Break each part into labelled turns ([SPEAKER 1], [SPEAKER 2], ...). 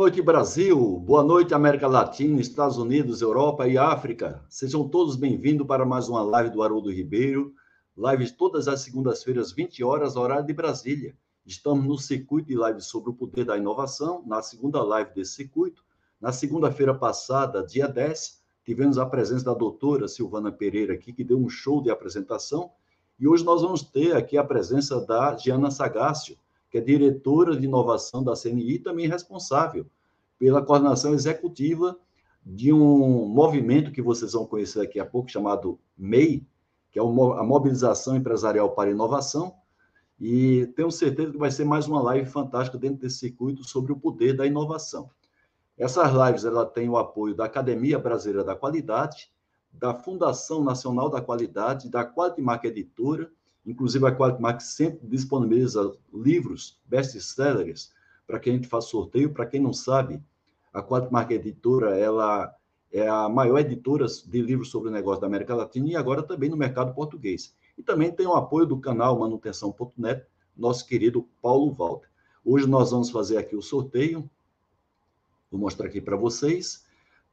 [SPEAKER 1] Noite, Brasil. Boa noite, América Latina, Estados Unidos, Europa e África. Sejam todos bem-vindos para mais uma live do Haroldo Ribeiro. Lives todas as segundas-feiras, 20 horas, horário de Brasília. Estamos no circuito de lives sobre o poder da inovação, na segunda live desse circuito. Na segunda-feira passada, dia 10, tivemos a presença da doutora Silvana Pereira aqui, que deu um show de apresentação. E hoje nós vamos ter aqui a presença da Giana Sagácio, que é diretora de inovação da CNI, também responsável pela coordenação executiva de um movimento que vocês vão conhecer daqui a pouco, chamado MEI, que é a Mobilização Empresarial para Inovação, e tenho certeza que vai ser mais uma live fantástica dentro desse circuito sobre o poder da inovação. Essas lives ela tem o apoio da Academia Brasileira da Qualidade, da Fundação Nacional da Qualidade, da Qualimark Editora Inclusive, a Qualimark sempre disponibiliza livros best-sellers para que a gente faça sorteio. Para quem não sabe, a Qualimark Editora ela é a maior editora de livros sobre o negócio da América Latina e agora também no mercado português. E também tem o apoio do canal manutenção.net, nosso querido Paulo Walter. Hoje nós vamos fazer aqui o sorteio. Vou mostrar aqui para vocês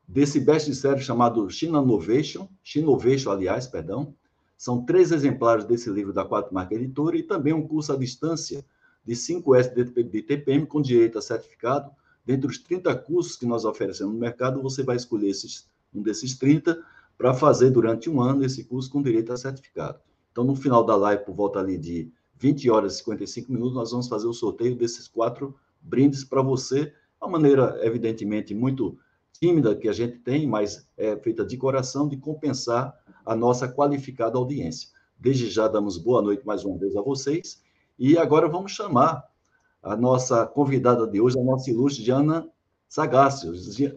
[SPEAKER 1] desse best-seller chamado China Innovation, Chinovation, aliás, perdão, são três exemplares desse livro da Quatro Marca Editora e também um curso à distância de 5S de TPM com direito a certificado. Dentre os 30 cursos que nós oferecemos no mercado, você vai escolher esses, um desses 30 para fazer durante um ano esse curso com direito a certificado. Então, no final da live, por volta ali de 20 horas e 55 minutos, nós vamos fazer o sorteio desses quatro brindes para você. Uma maneira, evidentemente, muito tímida que a gente tem, mas é feita de coração, de compensar a nossa qualificada audiência. Desde já damos boa noite mais uma vez a vocês. E agora vamos chamar a nossa convidada de hoje, a nossa ilustre Diana Sagácio.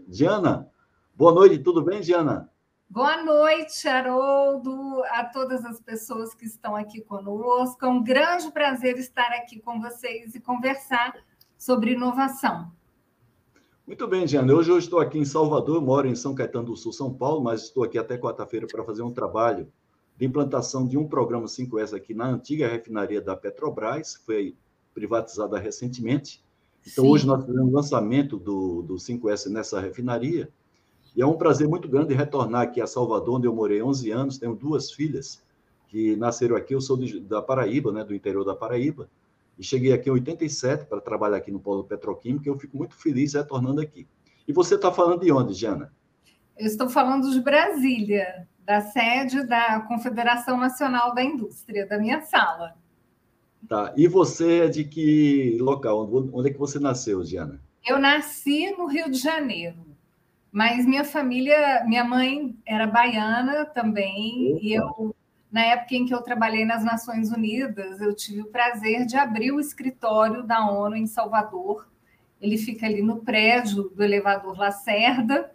[SPEAKER 1] Diana, boa noite, tudo bem, Diana?
[SPEAKER 2] Boa noite, Haroldo, a todas as pessoas que estão aqui conosco. É um grande prazer estar aqui com vocês e conversar sobre inovação.
[SPEAKER 1] Muito bem, Diana. Hoje eu estou aqui em Salvador, moro em São Caetano do Sul, São Paulo, mas estou aqui até quarta-feira para fazer um trabalho de implantação de um programa 5S aqui na antiga refinaria da Petrobras, que foi privatizada recentemente. Então, Sim. hoje nós fizemos o lançamento do, do 5S nessa refinaria. E é um prazer muito grande retornar aqui a Salvador, onde eu morei 11 anos. Tenho duas filhas que nasceram aqui. Eu sou de, da Paraíba, né, do interior da Paraíba e cheguei aqui em 87 para trabalhar aqui no Polo Petroquímico, e eu fico muito feliz retornando aqui. E você está falando de onde, Jana?
[SPEAKER 2] Eu estou falando de Brasília, da sede da Confederação Nacional da Indústria, da minha sala.
[SPEAKER 1] Tá. E você é de que local? Onde é que você nasceu, Diana?
[SPEAKER 2] Eu nasci no Rio de Janeiro, mas minha família, minha mãe era baiana também, Opa. e eu na época em que eu trabalhei nas Nações Unidas, eu tive o prazer de abrir o escritório da ONU em Salvador. Ele fica ali no prédio do elevador Lacerda,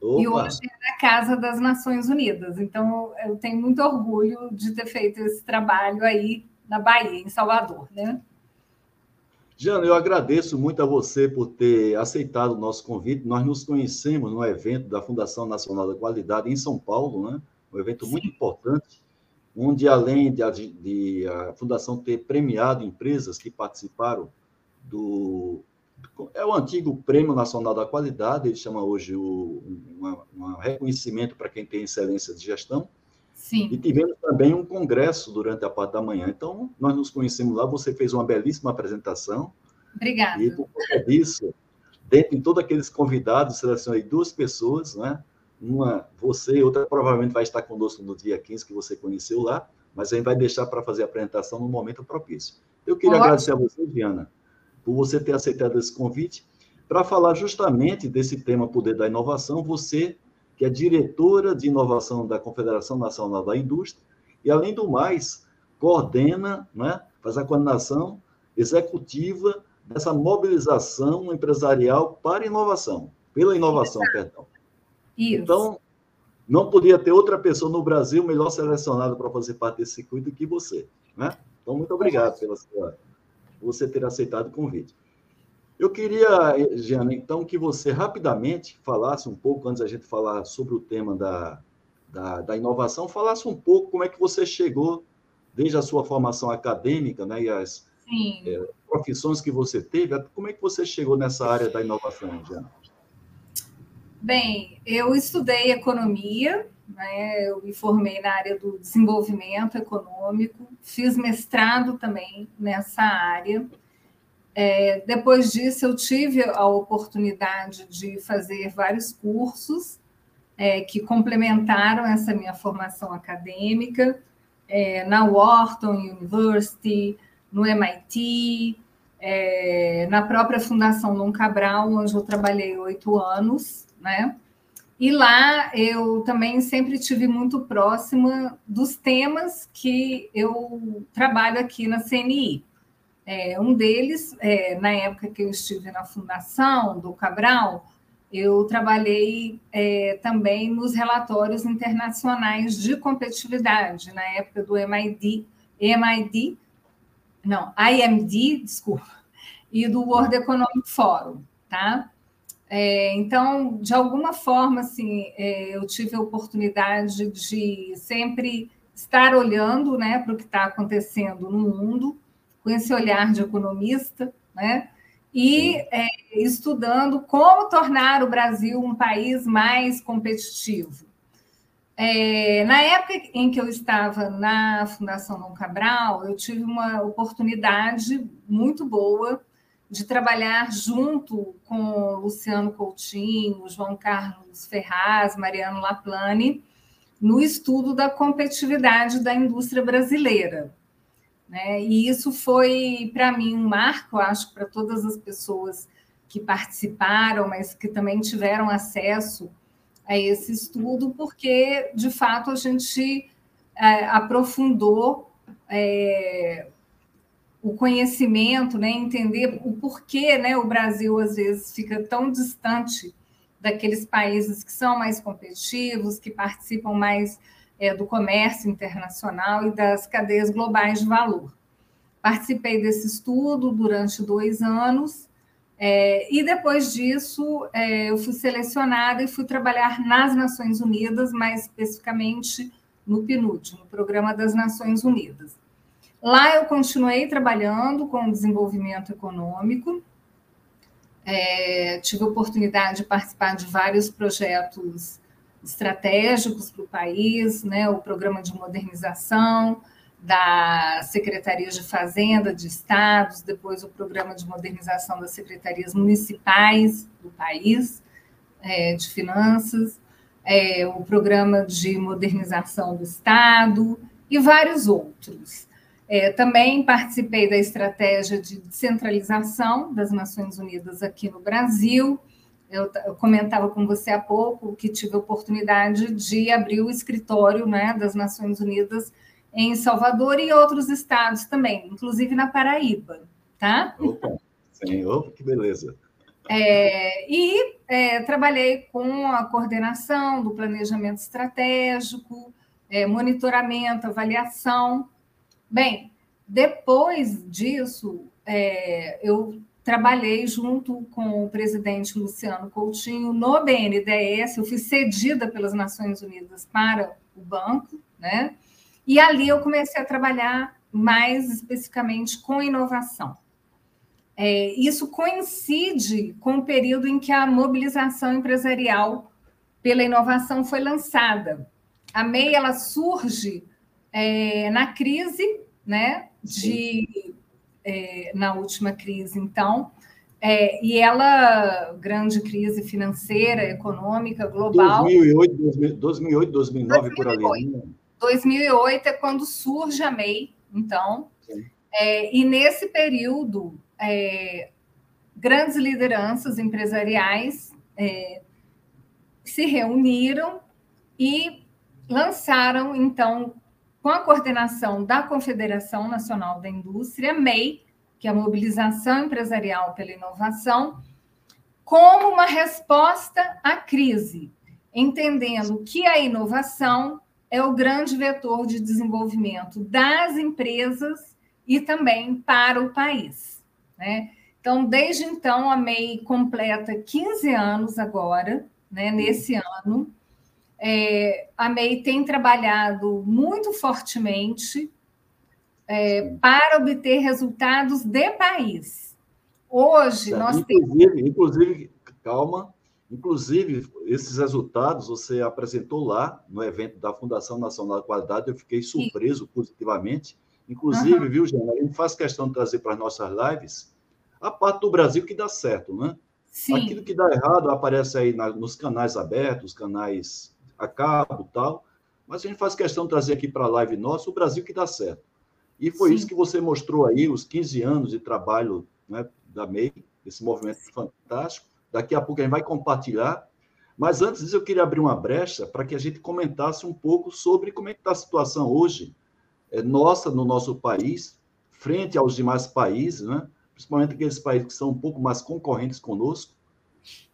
[SPEAKER 2] Opa. e hoje é na Casa das Nações Unidas. Então, eu tenho muito orgulho de ter feito esse trabalho aí na Bahia, em Salvador, né?
[SPEAKER 1] Jana, eu agradeço muito a você por ter aceitado o nosso convite. Nós nos conhecemos no evento da Fundação Nacional da Qualidade em São Paulo, né? Um evento Sim. muito importante onde, além de, de, a Fundação ter premiado empresas que participaram do. É o antigo Prêmio Nacional da Qualidade, ele chama hoje o um, reconhecimento para quem tem excelência de gestão. Sim. E tivemos também um congresso durante a parte da manhã. Então, nós nos conhecemos lá, você fez uma belíssima apresentação.
[SPEAKER 2] Obrigada.
[SPEAKER 1] E por conta disso, dentro de todos aqueles convidados, selecionei duas pessoas, né? Uma, você e outra provavelmente vai estar conosco no dia 15, que você conheceu lá, mas a gente vai deixar para fazer a apresentação no momento propício. Eu queria Ótimo. agradecer a você, Diana, por você ter aceitado esse convite, para falar justamente desse tema Poder da Inovação, você que é diretora de inovação da Confederação Nacional da Indústria, e, além do mais, coordena, né, faz a coordenação executiva dessa mobilização empresarial para inovação, pela inovação, Exato. perdão. Isso. Então, não podia ter outra pessoa no Brasil melhor selecionada para fazer parte desse circuito que você. Né? Então, muito obrigado pela sua, você ter aceitado o convite. Eu queria, Giana, então, que você rapidamente falasse um pouco, antes da gente falar sobre o tema da, da, da, inovação, falasse um pouco como é que você chegou, desde a sua formação acadêmica, né, e as, é, profissões que você teve, como é que você chegou nessa área da inovação, Diana?
[SPEAKER 2] Bem, eu estudei economia, né? eu me formei na área do desenvolvimento econômico, fiz mestrado também nessa área. É, depois disso, eu tive a oportunidade de fazer vários cursos é, que complementaram essa minha formação acadêmica é, na Wharton University, no MIT, é, na própria Fundação Dom Cabral, onde eu trabalhei oito anos, né? E lá eu também sempre tive muito próxima dos temas que eu trabalho aqui na CNI. É, um deles, é, na época que eu estive na fundação do Cabral, eu trabalhei é, também nos relatórios internacionais de competitividade, na época do MID, MID, não, IMD, desculpa, e do World Economic Forum, tá? É, então, de alguma forma, assim, é, eu tive a oportunidade de sempre estar olhando né, para o que está acontecendo no mundo, com esse olhar de economista, né? e é, estudando como tornar o Brasil um país mais competitivo. É, na época em que eu estava na Fundação Dom Cabral, eu tive uma oportunidade muito boa de trabalhar junto com Luciano Coutinho, João Carlos Ferraz, Mariano Laplane, no estudo da competitividade da indústria brasileira. Né? E isso foi, para mim, um marco, acho, para todas as pessoas que participaram, mas que também tiveram acesso a esse estudo, porque, de fato, a gente é, aprofundou é, o conhecimento, né? entender o porquê né? o Brasil, às vezes, fica tão distante daqueles países que são mais competitivos, que participam mais é, do comércio internacional e das cadeias globais de valor. Participei desse estudo durante dois anos, é, e depois disso é, eu fui selecionada e fui trabalhar nas Nações Unidas, mais especificamente no PNUD, no Programa das Nações Unidas. Lá eu continuei trabalhando com desenvolvimento econômico, é, tive a oportunidade de participar de vários projetos estratégicos para o país, né, o programa de modernização da Secretaria de Fazenda de Estados, depois o programa de modernização das secretarias municipais do país, é, de finanças, é, o programa de modernização do Estado e vários outros. É, também participei da estratégia de descentralização das Nações Unidas aqui no Brasil, eu, eu, comentava com você há pouco que tive a oportunidade de abrir o escritório né, das Nações Unidas em Salvador e outros estados também, inclusive na Paraíba, tá?
[SPEAKER 1] Opa, sim, opa, que beleza.
[SPEAKER 2] É, e é, trabalhei com a coordenação do planejamento estratégico, é, monitoramento, avaliação. Bem, depois disso, é, eu trabalhei junto com o presidente Luciano Coutinho no BNDES, eu fui cedida pelas Nações Unidas para o banco, né? E ali eu comecei a trabalhar mais especificamente com inovação. É, isso coincide com o período em que a mobilização empresarial pela inovação foi lançada. A MEI ela surge é, na crise, né, de é, na última crise, então, é, e ela, grande crise financeira, econômica, global.
[SPEAKER 1] 2008, 2008 2009, 2008. por ali.
[SPEAKER 2] 2008 né? é quando surge a MEI, então, é, e nesse período, é, grandes lideranças empresariais é, se reuniram e lançaram, então, com a coordenação da Confederação Nacional da Indústria, MEI, que é a Mobilização Empresarial pela Inovação, como uma resposta à crise, entendendo que a inovação é o grande vetor de desenvolvimento das empresas e também para o país. Né? Então, desde então, a MEI completa 15 anos agora, né, nesse ano, é, a MEI tem trabalhado muito fortemente é, para obter resultados de país. Hoje, nós
[SPEAKER 1] inclusive, temos. Inclusive, calma, inclusive, esses resultados você apresentou lá no evento da Fundação Nacional da Qualidade, eu fiquei surpreso Sim. positivamente. Inclusive, uhum. viu, Jana, a gente faz questão de trazer para as nossas lives a parte do Brasil que dá certo, né? Sim. Aquilo que dá errado aparece aí na, nos canais abertos, canais a cabo tal, mas a gente faz questão de trazer aqui para a live nossa o Brasil que dá certo. E foi Sim. isso que você mostrou aí, os 15 anos de trabalho né, da MEI, esse movimento fantástico. Daqui a pouco a gente vai compartilhar. Mas antes disso, eu queria abrir uma brecha para que a gente comentasse um pouco sobre como é que está a situação hoje, é, nossa, no nosso país, frente aos demais países, né? principalmente aqueles países que são um pouco mais concorrentes conosco,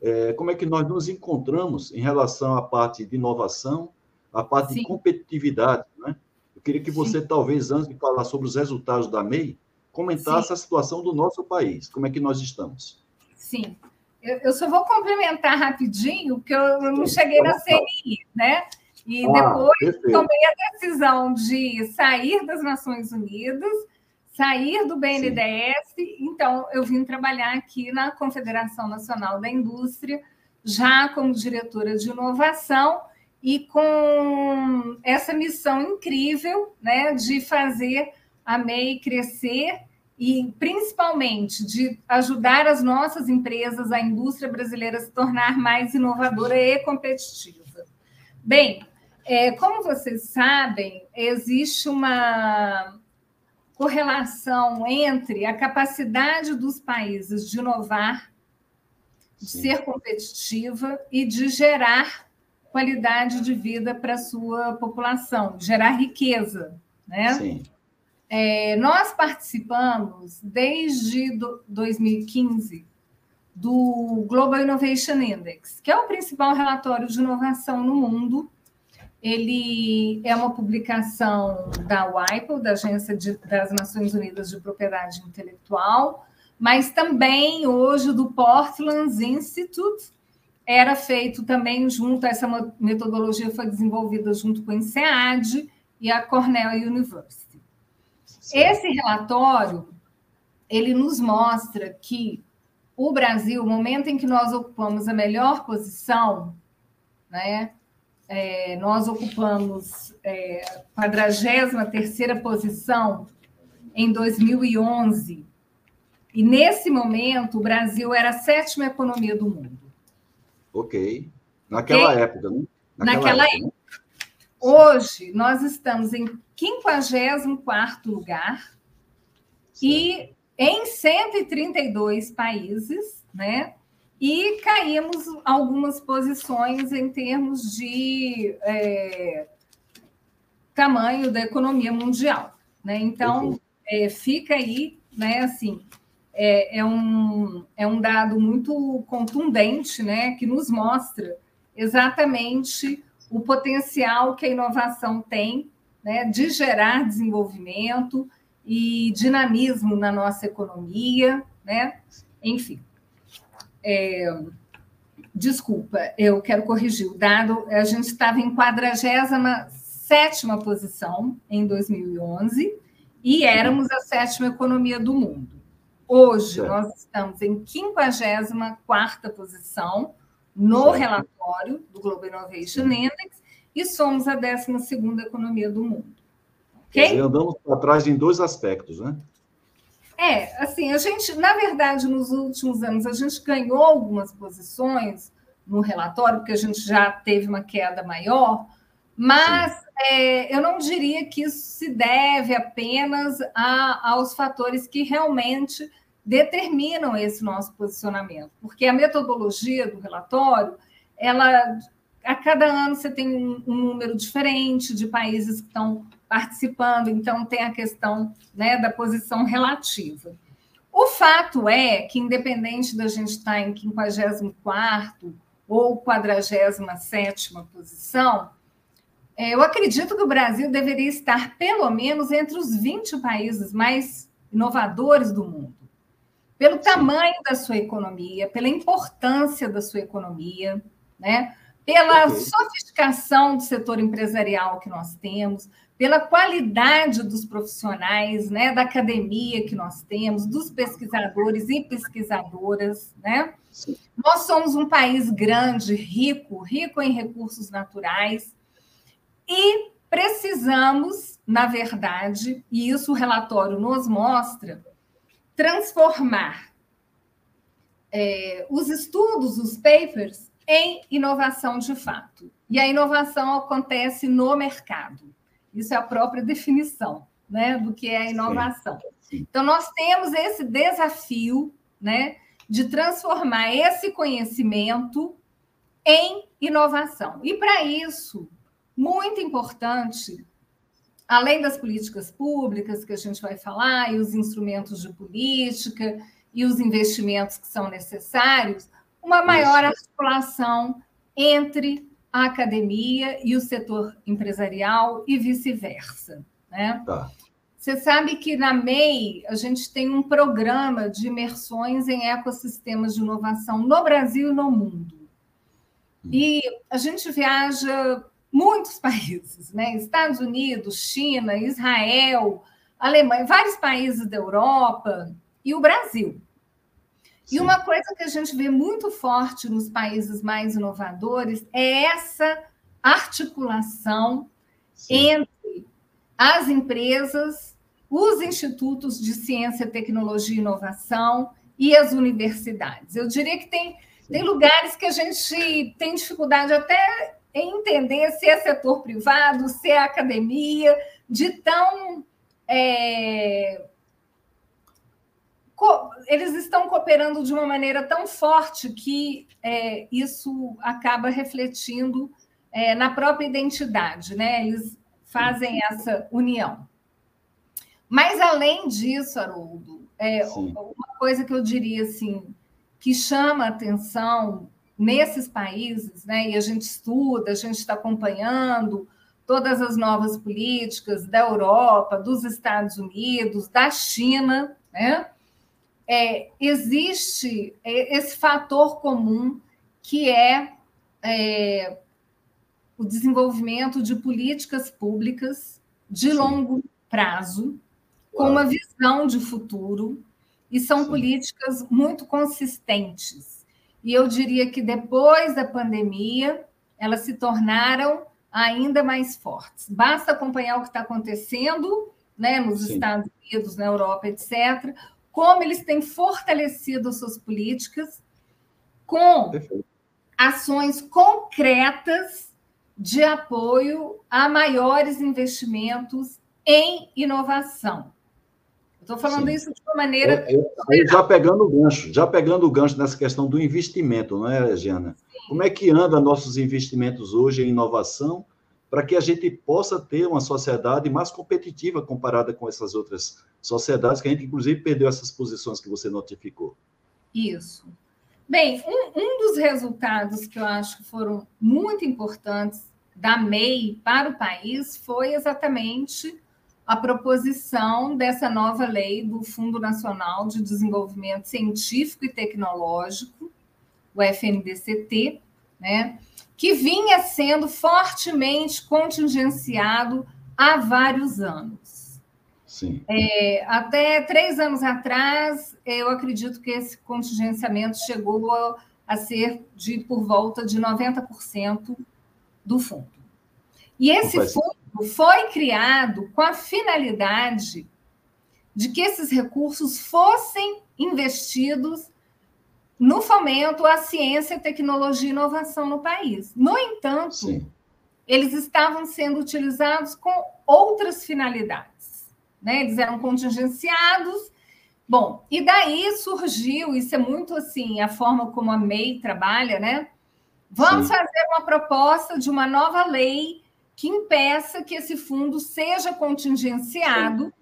[SPEAKER 1] é, como é que nós nos encontramos em relação à parte de inovação, à parte Sim. de competitividade. Né? Eu queria que você, Sim. talvez, antes de falar sobre os resultados da MEI, comentasse Sim. a situação do nosso país, como é que nós estamos.
[SPEAKER 2] Sim. Eu, só vou complementar rapidinho, porque eu não cheguei na CNI, né? E ah, depois perfeito. tomei a decisão de sair das Nações Unidas sair do BNDES, Sim. então eu vim trabalhar aqui na Confederação Nacional da Indústria, já como diretora de inovação e com essa missão incrível, né, de fazer a MEI crescer e principalmente de ajudar as nossas empresas, a indústria brasileira se tornar mais inovadora e competitiva. Bem, é, como vocês sabem, existe uma correlação entre a capacidade dos países de inovar, de Sim. ser competitiva e de gerar qualidade de vida para a sua população, gerar riqueza. Né? Sim. É, nós participamos desde 2015 do Global Innovation Index, que é o principal relatório de inovação no mundo, ele é uma publicação da WIPO, da Agência de, das Nações Unidas de Propriedade Intelectual, mas também hoje do Portland Institute, era feito também junto, essa metodologia foi desenvolvida junto com o INSEAD e a Cornell University. Sim. Esse relatório, ele nos mostra que o Brasil, o momento em que nós ocupamos a melhor posição, né, é, nós ocupamos é, a 43 posição em 2011, e nesse momento o Brasil era a sétima economia do mundo.
[SPEAKER 1] Ok. Naquela okay? época, né?
[SPEAKER 2] Naquela, Naquela época. época. Hoje, nós estamos em 54 lugar certo. e em 132 países, né? E caímos algumas posições em termos de é, tamanho da economia mundial. Né? Então, é, fica aí, né, assim, é, é, um, é um dado muito contundente, né, que nos mostra exatamente o potencial que a inovação tem né, de gerar desenvolvimento e dinamismo na nossa economia, né? Enfim. É, desculpa, eu quero corrigir o dado. A gente estava em 47 posição em 2011 e éramos a sétima economia do mundo. Hoje, nós estamos em 54 posição no certo. relatório do Global Innovation Index e somos a 12 economia do mundo.
[SPEAKER 1] Okay? andamos para trás em dois aspectos, né?
[SPEAKER 2] É, assim, a gente, na verdade, nos últimos anos, a gente ganhou algumas posições no relatório, porque a gente já teve uma queda maior, mas é, eu não diria que isso se deve apenas a, aos fatores que realmente determinam esse nosso posicionamento, porque a metodologia do relatório, ela a cada ano você tem um, um número diferente de países que estão participando, então tem a questão né, da posição relativa. O fato é que, independente da gente estar em 54 ou 47 posição, é, eu acredito que o Brasil deveria estar pelo menos entre os 20 países mais inovadores do mundo. Pelo tamanho da sua economia, pela importância da sua economia, né? Pela sofisticação do setor empresarial que nós temos, pela qualidade dos profissionais, né, da academia que nós temos, dos pesquisadores e pesquisadoras, né? Nós somos um país grande, rico, rico em recursos naturais e precisamos, na verdade, e isso o relatório nos mostra, transformar é, os estudos, os papers, em inovação de fato. E a inovação acontece no mercado. Isso é a própria definição né, do que é a inovação. Então, nós temos esse desafio né, de transformar esse conhecimento em inovação. E, para isso, muito importante, além das políticas públicas que a gente vai falar, e os instrumentos de política, e os investimentos que são necessários, uma maior articulação entre a academia e o setor empresarial e vice-versa. Né? Tá. Você sabe que na MEI a gente tem um programa de imersões em ecossistemas de inovação no Brasil e no mundo. Hum. E a gente viaja muitos países, né? Estados Unidos, China, Israel, Alemanha, vários países da Europa e o Brasil. E uma coisa que a gente vê muito forte nos países mais inovadores é essa articulação Sim. entre as empresas, os institutos de ciência, tecnologia e inovação e as universidades. Eu diria que tem, tem lugares que a gente tem dificuldade até em entender se é setor privado, se é academia, de tão é, eles estão cooperando de uma maneira tão forte que é, isso acaba refletindo é, na própria identidade, né? Eles fazem essa união. Mas além disso, Haroldo, é, uma coisa que eu diria assim que chama atenção nesses países, né? E a gente estuda, a gente está acompanhando todas as novas políticas da Europa, dos Estados Unidos, da China, né? É, existe esse fator comum que é, é o desenvolvimento de políticas públicas de Sim. longo prazo, com uma visão de futuro, e são Sim. políticas muito consistentes. E eu diria que depois da pandemia, elas se tornaram ainda mais fortes. Basta acompanhar o que está acontecendo né, nos Sim. Estados Unidos, na Europa, etc., como eles têm fortalecido suas políticas com ações concretas de apoio a maiores investimentos em inovação. Estou falando Sim. isso de uma maneira.
[SPEAKER 1] Eu, eu, já pegando o gancho, já pegando o gancho nessa questão do investimento, não é, Giana? Como é que anda nossos investimentos hoje em inovação para que a gente possa ter uma sociedade mais competitiva comparada com essas outras sociedades, que a gente, inclusive, perdeu essas posições que você notificou.
[SPEAKER 2] Isso. Bem, um, um dos resultados que eu acho que foram muito importantes da MEI para o país foi exatamente a proposição dessa nova lei do Fundo Nacional de Desenvolvimento Científico e Tecnológico, o FNDCT, né, que vinha sendo fortemente contingenciado há vários anos. Sim. É, até três anos atrás, eu acredito que esse contingenciamento chegou a, a ser de por volta de 90% do fundo. E esse fundo foi criado com a finalidade de que esses recursos fossem investidos no fomento à ciência, tecnologia e inovação no país. No entanto, Sim. eles estavam sendo utilizados com outras finalidades. Né? Eles eram contingenciados. Bom, e daí surgiu, isso é muito assim, a forma como a MEI trabalha, né? Vamos Sim. fazer uma proposta de uma nova lei que impeça que esse fundo seja contingenciado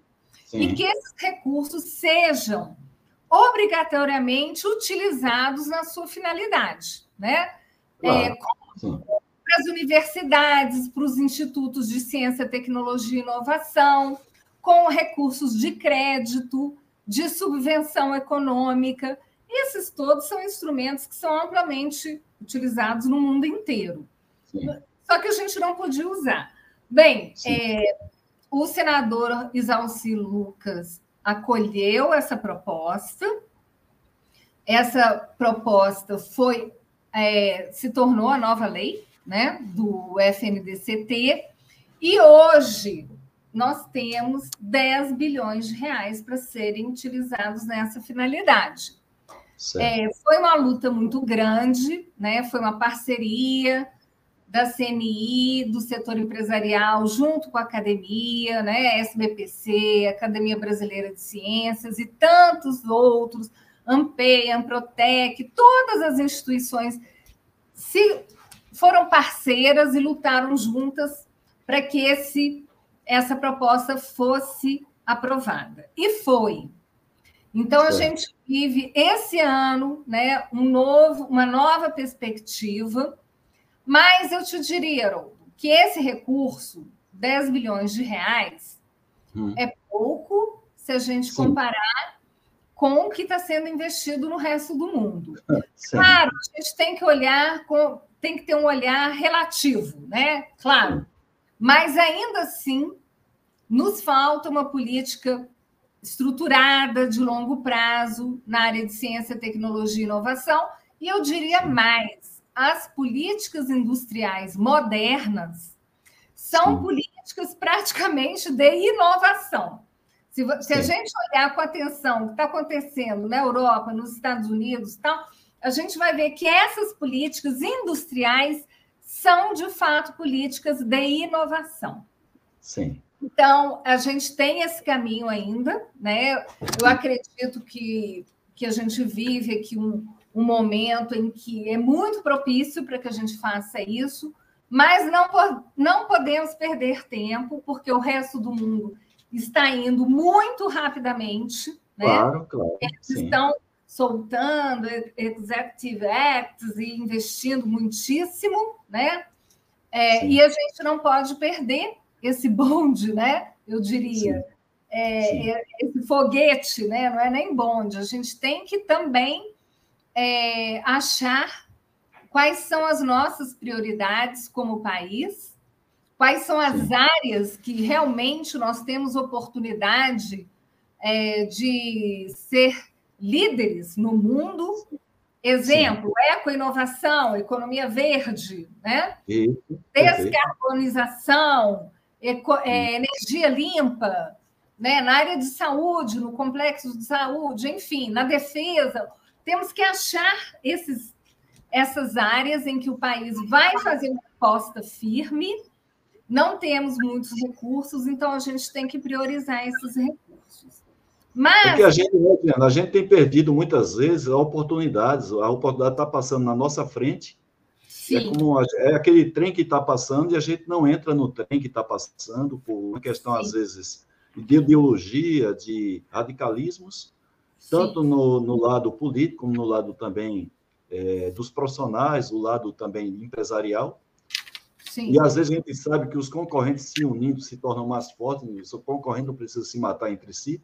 [SPEAKER 2] Sim. e que esses recursos sejam obrigatoriamente utilizados na sua finalidade, né? Claro. É, para as universidades, para os institutos de ciência, tecnologia e inovação, com recursos de crédito, de subvenção econômica. Esses todos são instrumentos que são amplamente utilizados no mundo inteiro. Sim. Só que a gente não podia usar. Bem, é, o senador Isalci Lucas acolheu essa proposta. Essa proposta foi é, se tornou a nova lei né, do FNDCT, e hoje nós temos 10 bilhões de reais para serem utilizados nessa finalidade. É, foi uma luta muito grande, né? foi uma parceria da CNI, do setor empresarial, junto com a academia, né? SBPC, Academia Brasileira de Ciências e tantos outros, AMPE, Amprotec, todas as instituições se foram parceiras e lutaram juntas para que esse, essa proposta fosse aprovada. E foi. Então, a gente vive esse ano né, um novo, uma nova perspectiva mas eu te diria, Haroldo, que esse recurso, 10 bilhões de reais, hum. é pouco se a gente Sim. comparar com o que está sendo investido no resto do mundo. Sim. Claro, a gente tem que olhar, com, tem que ter um olhar relativo, né? Claro. Mas ainda assim, nos falta uma política estruturada de longo prazo na área de ciência, tecnologia e inovação, e eu diria mais as políticas industriais modernas são Sim. políticas praticamente de inovação. Se, se a gente olhar com atenção o que está acontecendo na Europa, nos Estados Unidos, tal, a gente vai ver que essas políticas industriais são, de fato, políticas de inovação.
[SPEAKER 1] Sim.
[SPEAKER 2] Então, a gente tem esse caminho ainda, né? Eu acredito que, que a gente vive aqui um, um momento em que é muito propício para que a gente faça isso, mas não, não podemos perder tempo, porque o resto do mundo está indo muito rapidamente. Né?
[SPEAKER 1] Claro, claro.
[SPEAKER 2] Eles sim. estão soltando executive acts e investindo muitíssimo, né? É, e a gente não pode perder esse bonde, né? Eu diria. É, é, esse foguete, né? Não é nem bonde. A gente tem que também é, achar quais são as nossas prioridades como país, quais são as áreas que realmente nós temos oportunidade é, de ser líderes no mundo. Exemplo, eco-inovação, economia verde, né? Isso, descarbonização, eco, é, energia limpa, né? na área de saúde, no complexo de saúde, enfim, na defesa temos que achar esses, essas áreas em que o país vai fazer uma aposta firme. Não temos muitos recursos, então a gente tem que priorizar esses recursos.
[SPEAKER 1] Mas. Porque a gente, a gente tem perdido muitas vezes oportunidades, a oportunidade está passando na nossa frente. É Sim. É, como, é aquele trem que está passando e a gente não entra no trem que está passando por uma questão, Sim. às vezes, de ideologia, de radicalismos, tanto no, no, lado político, como no lado também é, dos profissionais, o lado também empresarial. Sim. E às vezes a gente sabe que os concorrentes se unindo se tornam mais fortes, o concorrente não precisa se matar entre si.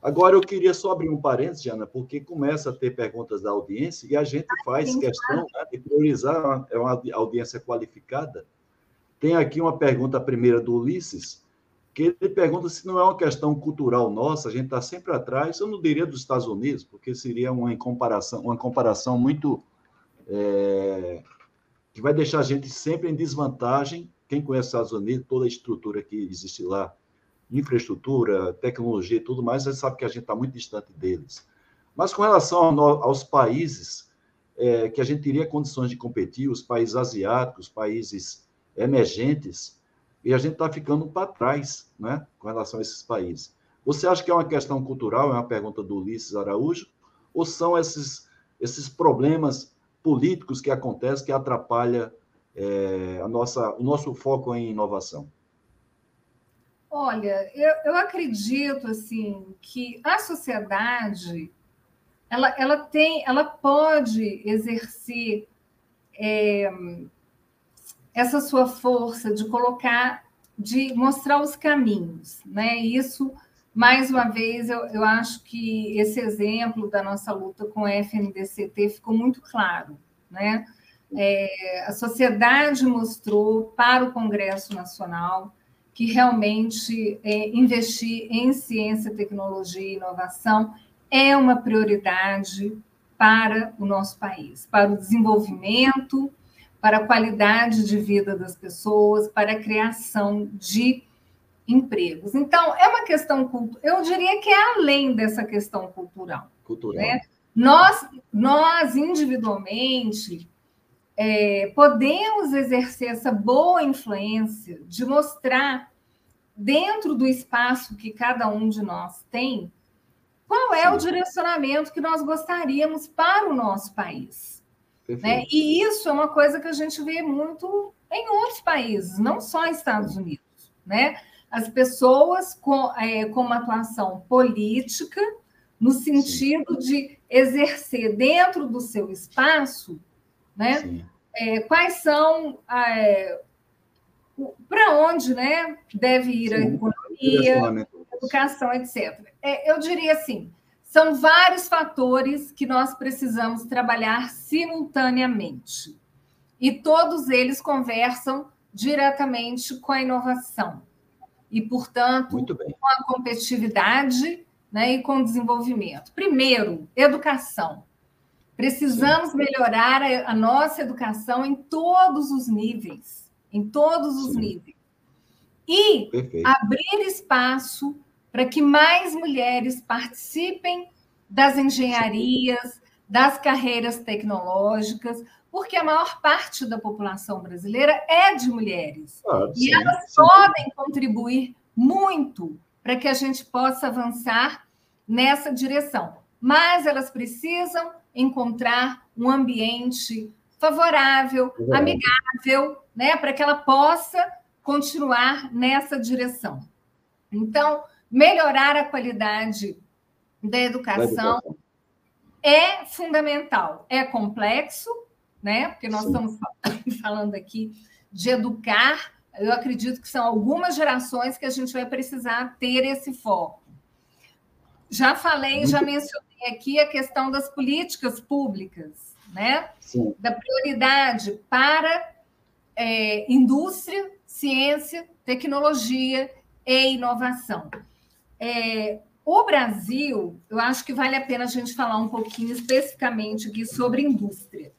[SPEAKER 1] Agora, eu queria só abrir um parênteses, Jana, porque começa a ter perguntas da audiência e a gente faz questão né, de priorizar, é uma audiência qualificada. Tem aqui uma pergunta primeira do Ulisses, que ele pergunta se não é uma questão cultural nossa, a gente está sempre atrás, eu não diria dos Estados Unidos, porque seria uma comparação, uma comparação muito. É, que vai deixar a gente sempre em desvantagem. Quem conhece os Estados Unidos, toda a estrutura que existe lá, infraestrutura, tecnologia e tudo mais, você sabe que a gente está muito distante deles. Mas com relação aos países é, que a gente teria condições de competir, os países asiáticos, países emergentes, e a gente está ficando para trás né, com relação a esses países. Você acha que é uma questão cultural, é uma pergunta do Ulisses Araújo, ou são esses, esses problemas políticos que acontecem que atrapalham é, a nossa, o nosso foco em inovação?
[SPEAKER 2] Olha, eu, eu acredito assim que a sociedade ela, ela tem, ela pode exercer é, essa sua força de colocar, de mostrar os caminhos, né? Isso, mais uma vez, eu, eu acho que esse exemplo da nossa luta com a FNDCT ficou muito claro, né? É, a sociedade mostrou para o Congresso Nacional que realmente é, investir em ciência, tecnologia e inovação é uma prioridade para o nosso país, para o desenvolvimento, para a qualidade de vida das pessoas, para a criação de empregos. Então, é uma questão, eu diria que é além dessa questão cultural. Cultural. Né? Nós, nós, individualmente, é, podemos exercer essa boa influência de mostrar, dentro do espaço que cada um de nós tem, qual é Sim. o direcionamento que nós gostaríamos para o nosso país. Né? E isso é uma coisa que a gente vê muito em outros países, não só nos Estados Unidos. Né? As pessoas com, é, com uma atuação política, no sentido Sim. de exercer dentro do seu espaço né? É, quais são é, para onde né, deve ir Sim. a economia, educação, etc. É, eu diria assim: são vários fatores que nós precisamos trabalhar simultaneamente. E todos eles conversam diretamente com a inovação. E, portanto, com a competitividade né, e com o desenvolvimento. Primeiro, educação. Precisamos Sim. melhorar a, a, nossa educação em todos os níveis. Em todos os Sim. níveis. E Perfeito. abrir espaço para que mais mulheres participem das engenharias, das carreiras tecnológicas, porque a maior parte da população brasileira é de mulheres. Ah, e elas sim. podem contribuir muito para que a gente possa avançar nessa direção. Mas elas precisam encontrar um ambiente favorável, amigável, né, para que ela possa continuar nessa direção. Então, melhorar a qualidade da educação, é fundamental. É complexo, né? Porque nós Sim. estamos falando aqui de educar. Eu acredito que são algumas gerações que a gente vai precisar ter esse foco. Já falei, já mencionei aqui a questão das políticas públicas, né? Sim. Da prioridade para é, indústria, ciência, tecnologia e inovação. É, o Brasil, eu acho que vale a pena a gente falar um pouquinho especificamente aqui sobre indústria.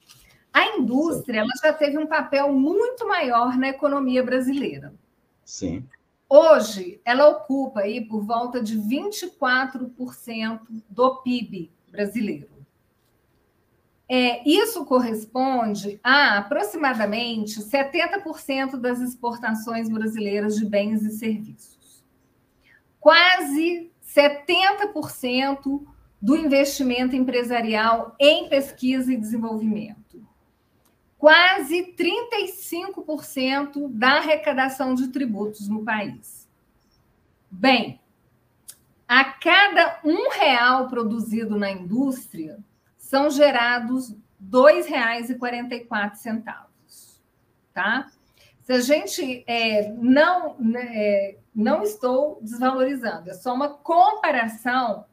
[SPEAKER 2] A indústria ela já teve um papel muito maior na economia brasileira.
[SPEAKER 1] Sim.
[SPEAKER 2] Hoje, ela ocupa aí por volta de 24% do PIB brasileiro. É, isso corresponde a aproximadamente 70% das exportações brasileiras de bens e serviços. Quase 70% do investimento empresarial em pesquisa e desenvolvimento quase 35% da arrecadação de tributos no país. Bem, a cada um real produzido na indústria, são gerados R$ 2,44. Tá? Se a gente é, não, né, é, não estou desvalorizando, é só uma comparação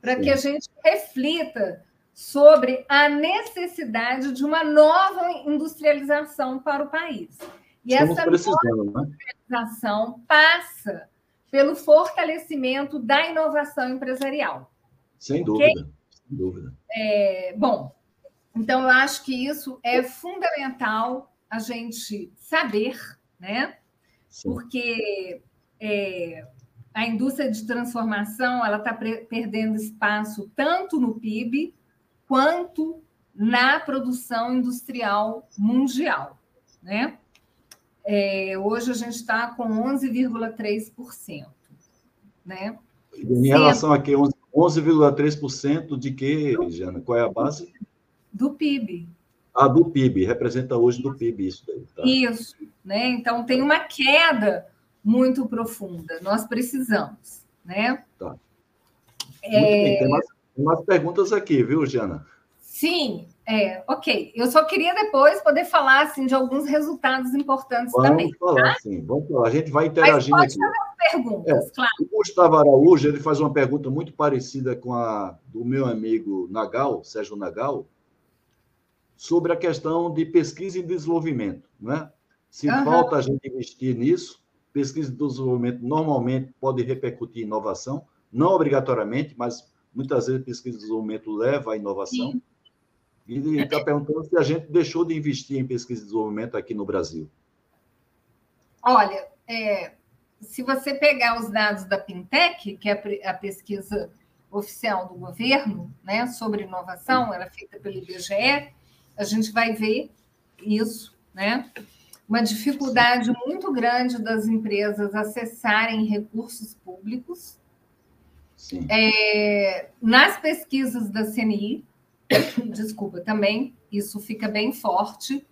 [SPEAKER 2] para que a gente reflita sobre a necessidade de uma nova industrialização para o país.
[SPEAKER 1] E Estamos essa nova
[SPEAKER 2] né? industrialização passa pelo fortalecimento da inovação empresarial.
[SPEAKER 1] Sem dúvida, okay? sem dúvida.
[SPEAKER 2] É, bom, então eu acho que isso é fundamental a gente saber, né? Sim. Porque é, a indústria de transformação ela está perdendo espaço tanto no PIB quanto na produção industrial mundial. Né? É, hoje a gente está com 11,3%. Né?
[SPEAKER 1] Em relação a que 11,3% de que, Jana? Qual é a base?
[SPEAKER 2] Do PIB.
[SPEAKER 1] Ah, do PIB, representa hoje do PIB isso daí.
[SPEAKER 2] Tá? Isso, né? Então tem uma queda muito profunda. Nós precisamos, né?
[SPEAKER 1] Tá. É... Bem, tem umas perguntas aqui, viu, Jana?
[SPEAKER 2] Sim, é, ok. Eu só queria depois poder falar assim, de alguns resultados importantes
[SPEAKER 1] vamos
[SPEAKER 2] também.
[SPEAKER 1] Falar, tá? sim, vamos falar. A gente vai interagindo Mas pode
[SPEAKER 2] aqui. Fazer perguntas, é, claro. O
[SPEAKER 1] Gustavo Araújo ele faz uma pergunta muito parecida com a do meu amigo Nagal, Sérgio Nagal, sobre a questão de pesquisa e desenvolvimento. Né? Se uhum. falta a gente investir nisso, pesquisa de desenvolvimento normalmente pode repercutir em inovação, não obrigatoriamente, mas muitas vezes pesquisa de desenvolvimento leva à inovação. Sim. E está perguntando se a gente deixou de investir em pesquisa de desenvolvimento aqui no Brasil.
[SPEAKER 2] Olha, é, se você pegar os dados da Pintec, que é a pesquisa oficial do governo né, sobre inovação, ela é feita pelo IBGE, a gente vai ver isso, né? Uma dificuldade muito grande das empresas acessarem recursos públicos. É, nas pesquisas da CNI, desculpa, também, isso fica bem forte.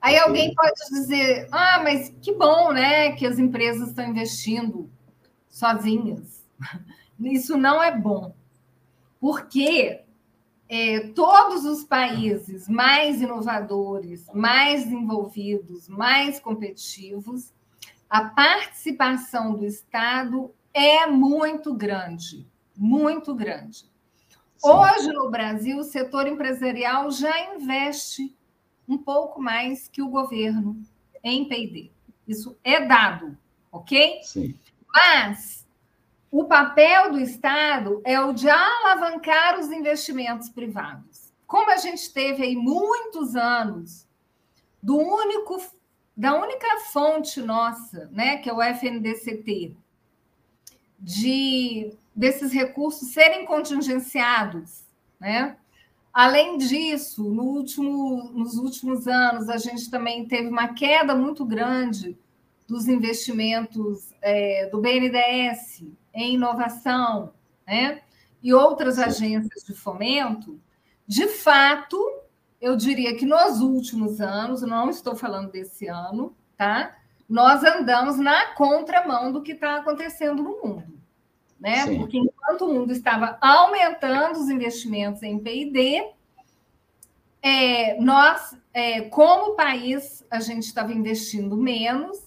[SPEAKER 2] Aí alguém pode dizer: ah, mas que bom, né, que as empresas estão investindo sozinhas. Isso não é bom, porque é, todos os países mais inovadores, mais desenvolvidos, mais competitivos, a participação do Estado é muito grande, muito grande. Sim. Hoje, no Brasil, o setor empresarial já investe um pouco mais que o governo em PD. Isso é dado, ok? Sim. Mas o papel do Estado é o de alavancar os investimentos privados. Como a gente teve aí muitos anos do único da única fonte nossa, né, que é o FNDCT, de desses recursos serem contingenciados, né? Além disso, no último, nos últimos anos, a gente também teve uma queda muito grande dos investimentos é, do BNDES em inovação, né? E outras Sim. agências de fomento. De fato, eu diria que nos últimos anos, não estou falando desse ano, tá? Nós andamos na contramão do que está acontecendo no mundo né? Sim. Porque enquanto o mundo estava aumentando os investimentos em P&D, é, nós, é, como país, a gente estava investindo menos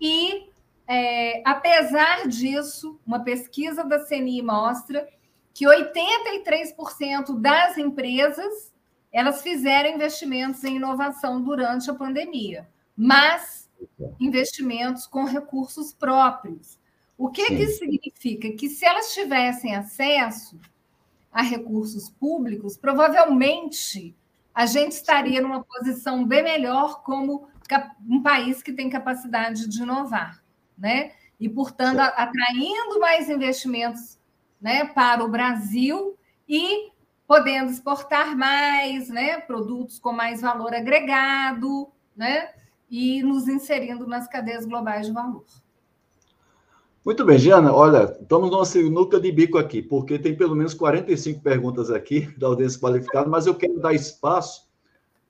[SPEAKER 2] e, é, apesar disso, uma pesquisa da CNI mostra que 83% das empresas elas fizeram investimentos em inovação durante a pandemia, mas investimentos com recursos próprios. O que, que isso significa? Que se elas tivessem acesso a recursos públicos, provavelmente a gente estaria numa posição bem melhor como um país que tem capacidade de inovar, né? E, portanto, atraindo mais investimentos né, para o Brasil e podendo exportar mais né, produtos com mais valor agregado, né? E nos inserindo nas cadeias globais de valor.
[SPEAKER 1] Muito bem, Giana, olha, estamos numa sinuca de bico aqui, porque tem pelo menos 45 perguntas aqui da audiência qualificada, mas eu quero dar espaço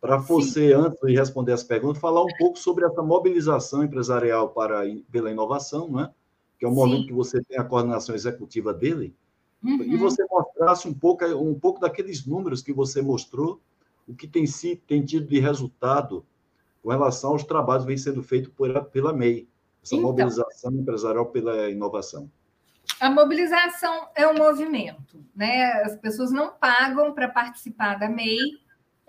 [SPEAKER 1] para você, Sim. antes de responder as perguntas, falar um pouco sobre essa mobilização empresarial para, pela inovação, né? que é o momento Sim. que você tem a coordenação executiva dele, uhum. e você mostrasse um pouco, um pouco daqueles números que você mostrou, o que tem, se, tem tido de resultado com relação aos trabalhos que vem sendo feitos pela MEI essa então, mobilização empresarial pela inovação?
[SPEAKER 2] A mobilização é um movimento, né? As pessoas não pagam para participar da MEI,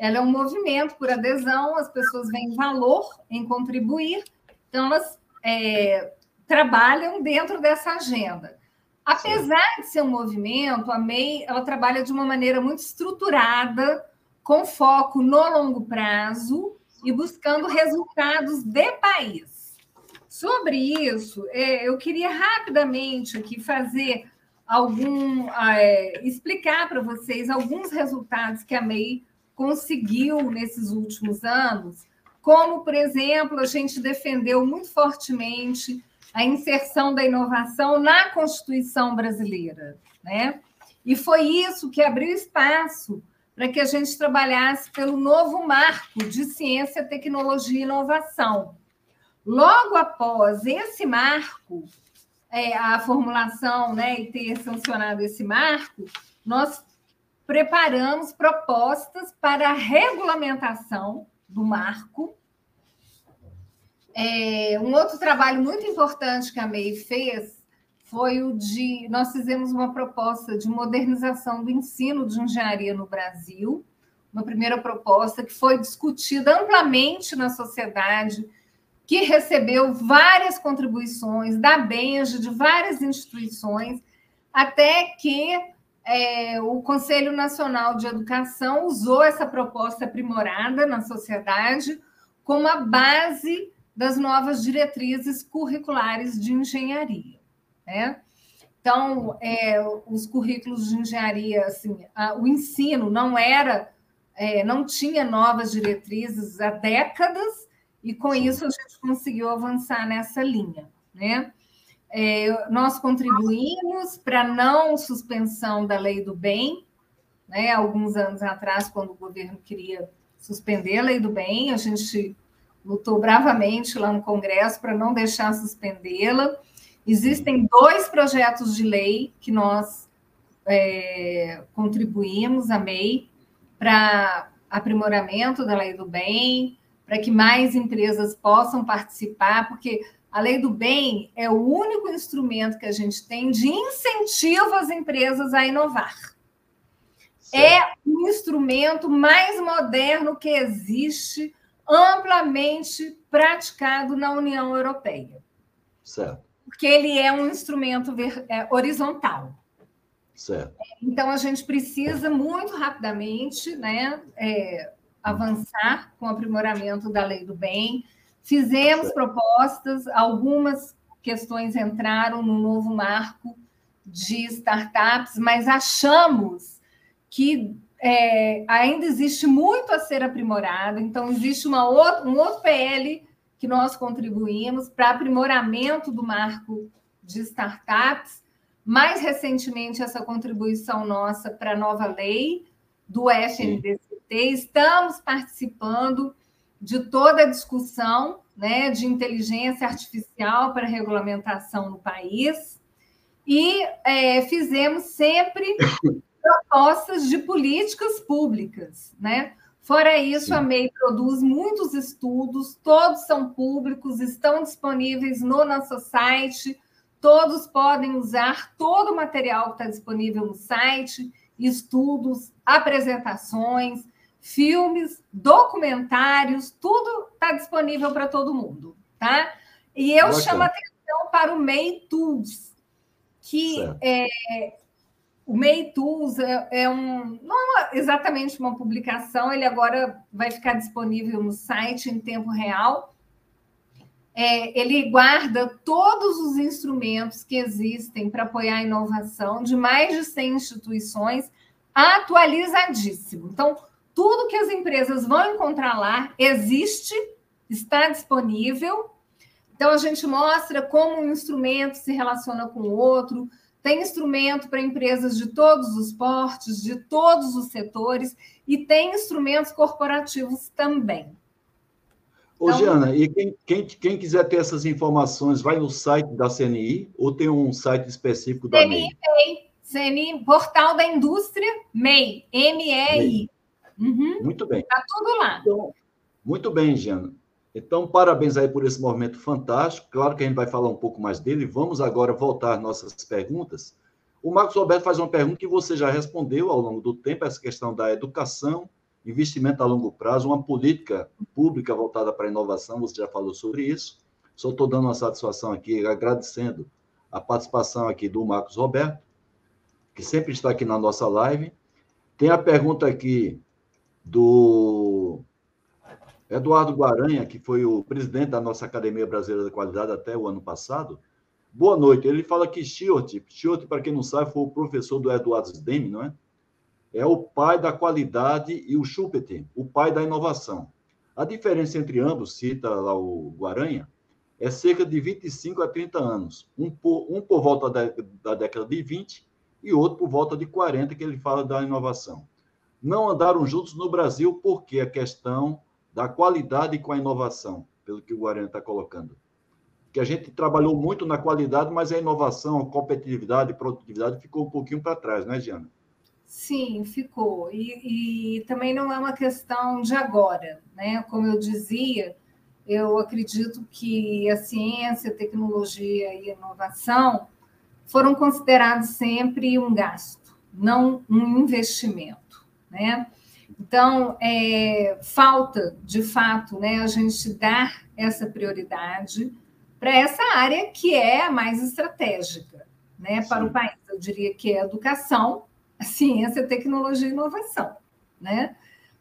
[SPEAKER 2] ela é um movimento por adesão, as pessoas veem valor em contribuir, então elas é, trabalham dentro dessa agenda. Apesar de ser um movimento, a MEI ela trabalha de uma maneira muito estruturada, com foco no longo prazo e buscando resultados de país. Sobre isso, é, eu queria rapidamente aqui fazer algum é, explicar para vocês alguns resultados que a MEI conseguiu nesses últimos anos, como, por exemplo, a gente defendeu muito fortemente a inserção da inovação na Constituição brasileira, né? E foi isso que abriu espaço para que a gente trabalhasse pelo novo marco de ciência, tecnologia e inovação, Logo após esse marco, é, a formulação né, e ter sancionado esse marco, nós preparamos propostas para a regulamentação do marco. É, um outro trabalho muito importante que a MEI fez foi o de. Nós fizemos uma proposta de modernização do ensino de engenharia no Brasil, uma primeira proposta que foi discutida amplamente na sociedade que recebeu várias contribuições da Benja, de várias instituições, até que é, o Conselho Nacional de Educação usou essa proposta aprimorada na sociedade como a base das novas diretrizes curriculares de engenharia. Né? Então, é, os currículos de engenharia, assim, a, o ensino não era, é, não tinha novas diretrizes há décadas, e com isso a gente conseguiu avançar nessa linha. Né? É, nós contribuímos para não suspensão da lei do bem, né? alguns anos atrás, quando o governo queria suspender a lei do bem, a gente lutou bravamente lá no Congresso para não deixar suspendê-la. Existem dois projetos de lei que nós é, contribuímos, a MEI, para aprimoramento da lei do bem, para que mais empresas possam participar, porque a lei do bem é o único instrumento que a gente tem de incentivo às empresas a inovar. Certo. É o instrumento mais moderno que existe, amplamente praticado na União Europeia.
[SPEAKER 1] Certo
[SPEAKER 2] porque ele é um instrumento é, horizontal.
[SPEAKER 1] Certo.
[SPEAKER 2] Então, a gente precisa muito rapidamente né, é, avançar com o aprimoramento da lei do bem. Fizemos propostas, algumas questões entraram no novo marco de startups, mas achamos que é, ainda existe muito a ser aprimorado. Então, existe uma outra, um outro PL que nós contribuímos para aprimoramento do marco de startups. Mais recentemente, essa contribuição nossa para a nova lei do FNDCT. Estamos participando de toda a discussão né, de inteligência artificial para regulamentação no país e é, fizemos sempre propostas de políticas públicas, né? Fora isso, Sim. a MEI produz muitos estudos, todos são públicos, estão disponíveis no nosso site, todos podem usar todo o material que está disponível no site, estudos, apresentações, filmes, documentários, tudo está disponível para todo mundo, tá? E eu Bacana. chamo a atenção para o MEI Tools, que é, o MEI Tools é, é um, não é exatamente uma publicação, ele agora vai ficar disponível no site em tempo real. É, ele guarda todos os instrumentos que existem para apoiar a inovação de mais de 100 instituições, atualizadíssimo. Então, tudo que as empresas vão encontrar lá existe, está disponível. Então, a gente mostra como um instrumento se relaciona com o outro, tem instrumento para empresas de todos os portes, de todos os setores, e tem instrumentos corporativos também.
[SPEAKER 1] Ô, então, Giana, e quem, quem, quem, quiser ter essas informações, vai no site da CNI ou tem um site específico da CNI,
[SPEAKER 2] MEI? CNI, Portal da Indústria MEI, M-E-I.
[SPEAKER 1] Uhum. Muito bem.
[SPEAKER 2] Está tudo lá.
[SPEAKER 1] Então, muito bem, Giana. Então, parabéns aí por esse movimento fantástico. Claro que a gente vai falar um pouco mais dele. Vamos agora voltar às nossas perguntas. O Marcos Roberto faz uma pergunta que você já respondeu ao longo do tempo, essa questão da educação, investimento a longo prazo, uma política pública voltada para a inovação, você já falou sobre isso. Só estou dando uma satisfação aqui, agradecendo a participação aqui do Marcos Roberto, que sempre está aqui na nossa live. Tem a pergunta aqui do Eduardo Guaranha, que foi o presidente da nossa Academia Brasileira da Qualidade até o ano passado. Boa noite. Ele fala que Stewart, Stewart, para quem não sabe, foi o professor do Eduardo Sdem, não é? É o pai da qualidade e o Schumpeter, o pai da inovação. A diferença entre ambos, cita lá o Guaranha, é cerca de 25 a 30 anos. Um por, um por volta da, da década de 20 e outro por volta de 40, que ele fala da inovação. Não andaram juntos no Brasil porque a questão da qualidade com a inovação, pelo que o Guarani está colocando. Que a gente trabalhou muito na qualidade, mas a inovação, a competitividade, a produtividade ficou um pouquinho para trás, né, Giana?
[SPEAKER 2] Sim, ficou. E, e, também não é uma questão de agora, né? Como eu dizia, eu acredito que a ciência, a tecnologia e a inovação foram considerados sempre um gasto, não um investimento, né? Então, é, falta, de fato, né, a gente dar essa prioridade para essa área que é a mais estratégica né, para o país. Eu diria que é a educação, a ciência, tecnologia e inovação. Né?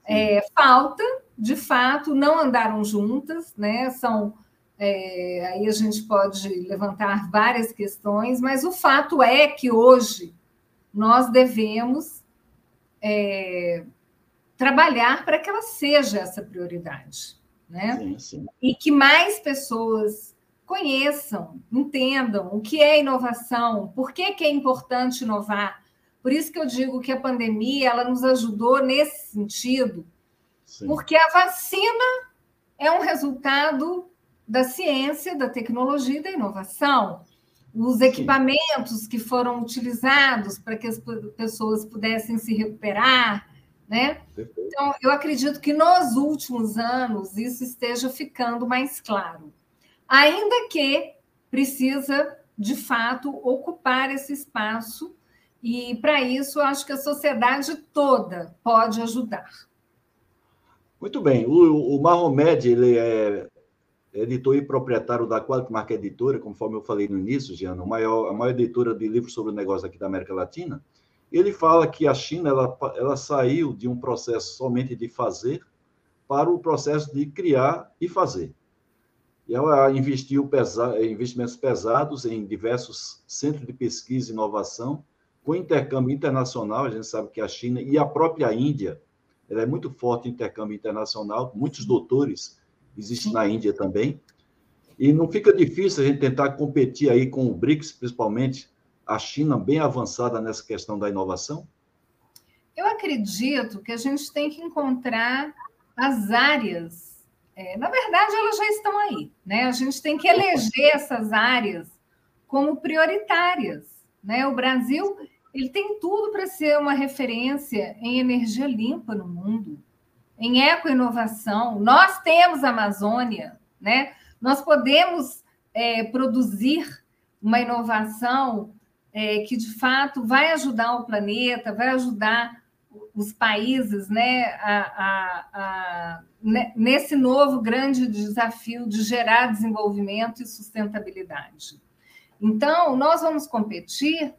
[SPEAKER 2] É, falta, de fato, não andaram juntas, né? São é, aí a gente pode levantar várias questões, mas o fato é que hoje nós devemos é, trabalhar para que ela seja essa prioridade, né? Sim, sim. E que mais pessoas conheçam, entendam o que é inovação, por que, que é importante inovar. Por isso que eu digo que a pandemia ela nos ajudou nesse sentido, sim. porque a vacina é um resultado da ciência, da tecnologia e da inovação. Os equipamentos que foram utilizados para que as pessoas pudessem se recuperar, né? Então, eu acredito que nos últimos anos isso esteja ficando mais claro. Ainda que precisa, de fato, ocupar esse espaço, e para isso acho que a sociedade toda pode ajudar.
[SPEAKER 1] Muito bem. O, o Mahomed, ele é editor e proprietário da Qualimarca Editora, conforme eu falei no início, Giano, a maior, a maior editora de livros sobre negócio aqui da América Latina, ele fala que a China ela, ela saiu de um processo somente de fazer para o processo de criar e fazer. E ela investiu pesa, investimentos pesados em diversos centros de pesquisa e inovação, com intercâmbio internacional. A gente sabe que a China e a própria Índia, ela é muito forte em intercâmbio internacional, muitos doutores existe Sim. na Índia também. E não fica difícil a gente tentar competir aí com o BRICS, principalmente a China bem avançada nessa questão da inovação?
[SPEAKER 2] Eu acredito que a gente tem que encontrar as áreas. É, na verdade, elas já estão aí. Né? A gente tem que eleger essas áreas como prioritárias. Né? O Brasil ele tem tudo para ser uma referência em energia limpa no mundo em ecoinovação. Nós temos a Amazônia, né? Nós podemos é, produzir uma inovação é, que de fato vai ajudar o planeta, vai ajudar os países, né, a, a, a, nesse novo grande desafio de gerar desenvolvimento e sustentabilidade. Então, nós vamos competir,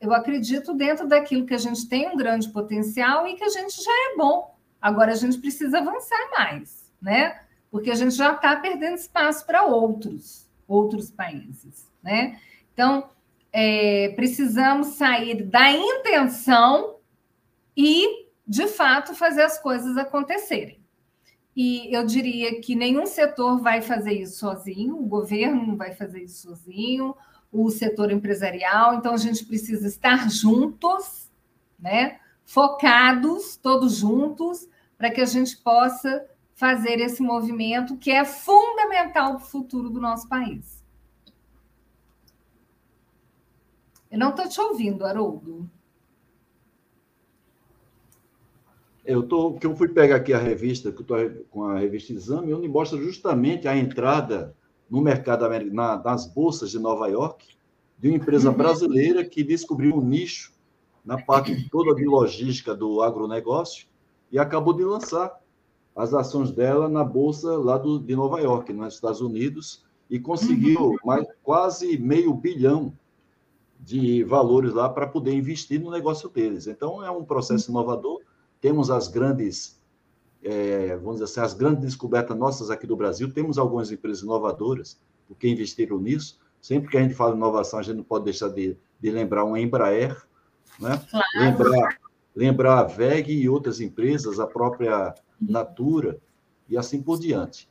[SPEAKER 2] eu acredito, dentro daquilo que a gente tem um grande potencial e que a gente já é bom. Agora a gente precisa avançar mais, né? Porque a gente já está perdendo espaço para outros, outros países, né? Então, é, precisamos sair da intenção e, de fato, fazer as coisas acontecerem. E eu diria que nenhum setor vai fazer isso sozinho, o governo não vai fazer isso sozinho, o setor empresarial, então a gente precisa estar juntos, né? Focados, todos juntos, para que a gente possa fazer esse movimento que é fundamental para o futuro do nosso país. Eu não estou te ouvindo, Haroldo.
[SPEAKER 1] Eu tô, que eu fui pegar aqui a revista, que eu estou com a revista Exame, onde mostra justamente a entrada no mercado na, nas bolsas de Nova York de uma empresa uhum. brasileira que descobriu um nicho na parte toda de logística do agronegócio e acabou de lançar as ações dela na bolsa lá do, de Nova York, nos Estados Unidos, e conseguiu uhum. mais, quase meio bilhão de valores lá para poder investir no negócio deles. Então, é um processo uhum. inovador. Temos as grandes, é, vamos dizer assim, as grandes descobertas nossas aqui do Brasil. Temos algumas empresas inovadoras, porque investiram nisso. Sempre que a gente fala em inovação, a gente não pode deixar de, de lembrar uma Embraer, né? Claro. Lembrar lembrar a VEG e outras empresas, a própria Natura e assim por diante.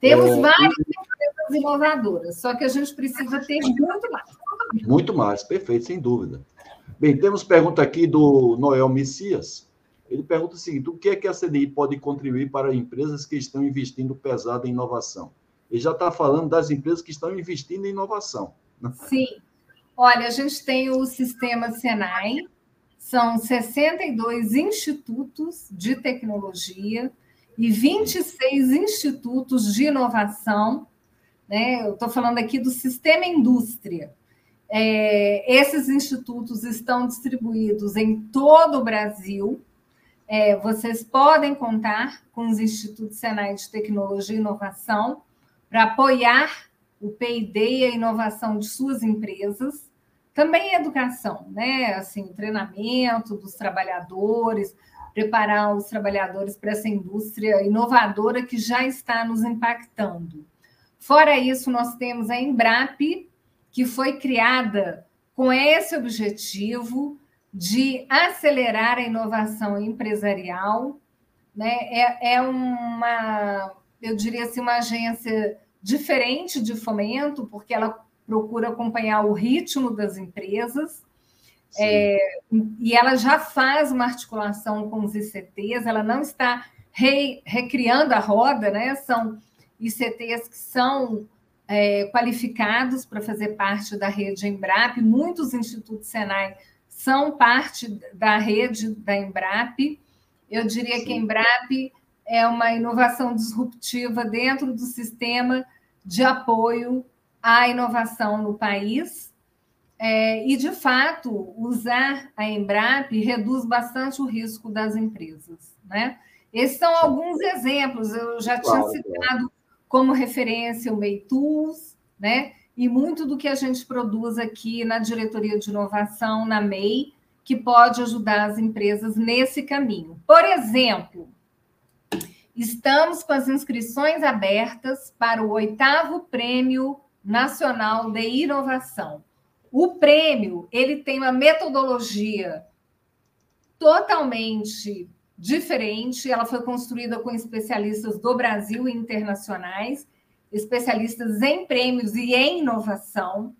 [SPEAKER 2] Temos é, várias empresas inovadoras, só que a gente precisa ter muito mais.
[SPEAKER 1] Muito mais, perfeito, sem dúvida. Bem, temos pergunta aqui do Noel Messias. Ele pergunta o seguinte: o que é que a CDI pode contribuir para empresas que estão investindo pesado em inovação? Ele já está falando das empresas que estão investindo em inovação.
[SPEAKER 2] Sim. Olha, a gente tem o sistema Senai, são 62 institutos de tecnologia e 26 institutos de inovação. Né? Eu estou falando aqui do sistema indústria. É, esses institutos estão distribuídos em todo o Brasil. É, vocês podem contar com os institutos Senai de Tecnologia e Inovação. para apoiar o P&D e a inovação de suas empresas. Também educação, né? Assim, treinamento dos trabalhadores, preparar os trabalhadores para essa indústria inovadora que já está nos impactando. Fora isso, nós temos a Embrap, que foi criada com esse objetivo de acelerar a inovação empresarial. Né? É, é uma, eu diria assim, uma agência diferente de fomento, porque ela procura acompanhar o ritmo das empresas. É, e ela já faz uma articulação com os ICTs, ela não está re, recriando a roda, né? São ICTs que são é, qualificados para fazer parte da rede Embrap, muitos institutos Senai são parte da rede da Embrap. Eu diria Sim. que a Embrap é uma inovação disruptiva dentro do sistema de apoio à inovação no país. É, e, de fato, usar a Embrap reduz bastante o risco das empresas. Né? Esses são alguns exemplos. Eu já tinha citado como referência o MEI Tools, né? e muito do que a gente produz aqui na diretoria de inovação, na MEI, que pode ajudar as empresas nesse caminho. Por exemplo, estamos com as inscrições abertas para o oitavo Prêmio Nacional de Inovação. O prêmio ele tem uma metodologia totalmente diferente. Ela foi construída com especialistas do Brasil e internacionais, especialistas em prêmios e em inovação.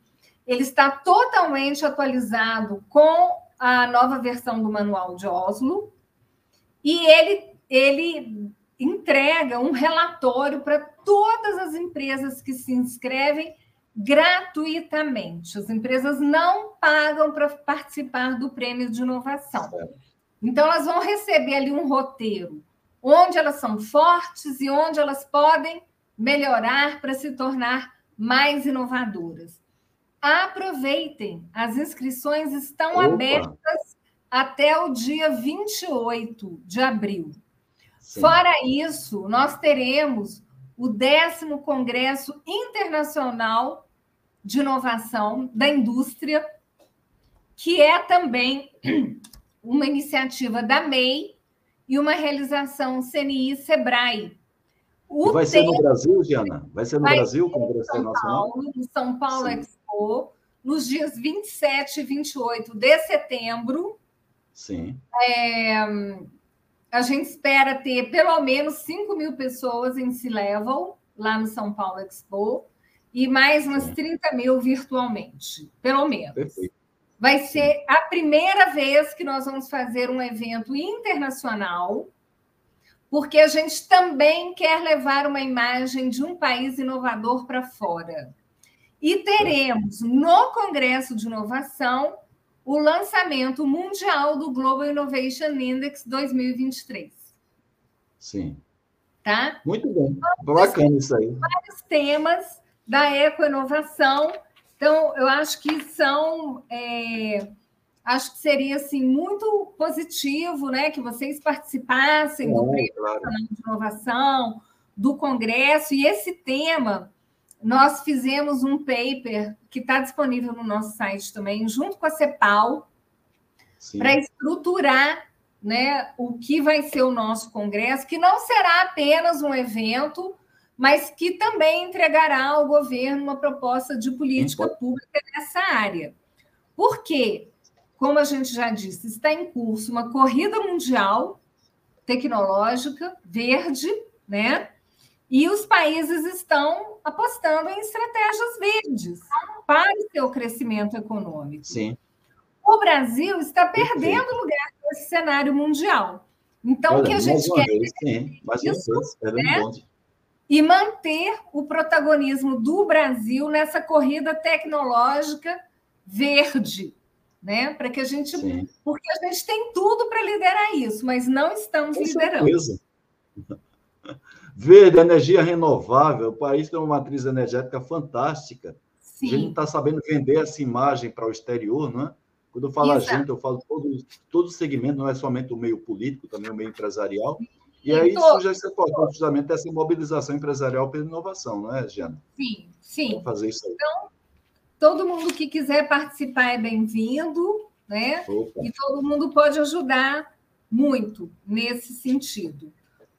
[SPEAKER 2] Ele está totalmente atualizado com a nova versão do Manual de Oslo e ele, ele entrega um relatório para todas as empresas que se inscrevem gratuitamente. As empresas não pagam para participar do prêmio de inovação. Então, elas vão receber ali um roteiro onde elas são fortes e onde elas podem melhorar para se tornar mais inovadoras. Aproveitem, as inscrições estão Opa. abertas até o dia 28 de abril. Sim. Fora isso, nós teremos o décimo Congresso Internacional de Inovação da Indústria, que é também uma iniciativa da MEI e uma realização CNI-SEBRAE.
[SPEAKER 1] O vai ser no Brasil, Diana? Vai ser no vai Brasil o Congresso Internacional?
[SPEAKER 2] Paulo, no São Paulo Sim. Expo, nos dias 27 e 28 de setembro.
[SPEAKER 1] Sim.
[SPEAKER 2] É, a gente espera ter pelo menos 5 mil pessoas em C-Level, lá no São Paulo Expo, e mais umas 30 mil virtualmente, pelo menos. Perfeito. Vai ser a primeira vez que nós vamos fazer um evento internacional, porque a gente também quer levar uma imagem de um país inovador para fora. E teremos no Congresso de Inovação o lançamento mundial do Global Innovation Index 2023.
[SPEAKER 1] Sim.
[SPEAKER 2] Tá?
[SPEAKER 1] Muito bom. Bacana isso aí.
[SPEAKER 2] Vários temas da ecoinovação. Então, eu acho que são. É, acho que seria assim, muito positivo né, que vocês participassem é, do Prêmio claro. Nacional de Inovação, do Congresso, e esse tema nós fizemos um paper que está disponível no nosso site também, junto com a CEPAL, para estruturar né, o que vai ser o nosso congresso, que não será apenas um evento, mas que também entregará ao governo uma proposta de política pública nessa área. Por quê? Como a gente já disse, está em curso uma corrida mundial tecnológica verde, né? E os países estão apostando em estratégias verdes para o seu crescimento econômico.
[SPEAKER 1] Sim.
[SPEAKER 2] O Brasil está perdendo Perfeito. lugar nesse cenário mundial. Então, Olha, o que a gente quer vez, sim, é isso, né? e manter o protagonismo do Brasil nessa corrida tecnológica verde, né? Para que a gente, sim. porque a gente tem tudo para liderar isso, mas não estamos Com liderando. Certeza.
[SPEAKER 1] Verde, energia renovável, o país tem uma matriz energética fantástica. Sim. A gente não está sabendo vender essa imagem para o exterior, não é? Quando eu falo Exato. a gente, eu falo todo, todo segmento, não é somente o meio político, também o meio empresarial. E aí Tô... surge essa questão justamente dessa mobilização empresarial pela inovação, não é, Giana?
[SPEAKER 2] Sim, sim.
[SPEAKER 1] fazer isso aí.
[SPEAKER 2] Então, todo mundo que quiser participar é bem-vindo, né? Opa. E todo mundo pode ajudar muito nesse sentido.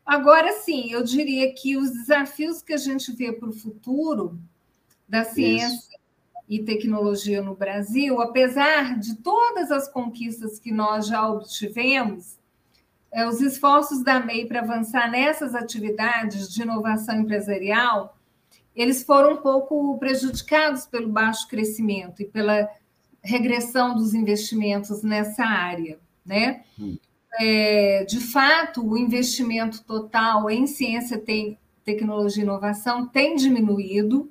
[SPEAKER 2] Agora, sim, eu diria que os desafios que a gente vê para o futuro da ciência Isso. e tecnologia no Brasil, apesar de todas as conquistas que nós já obtivemos, é, os esforços da MEI para avançar nessas atividades de inovação empresarial, eles foram um pouco prejudicados pelo baixo crescimento e pela regressão dos investimentos nessa área, né? Hum. É, de fato, o investimento total em ciência, tem, tecnologia e inovação tem diminuído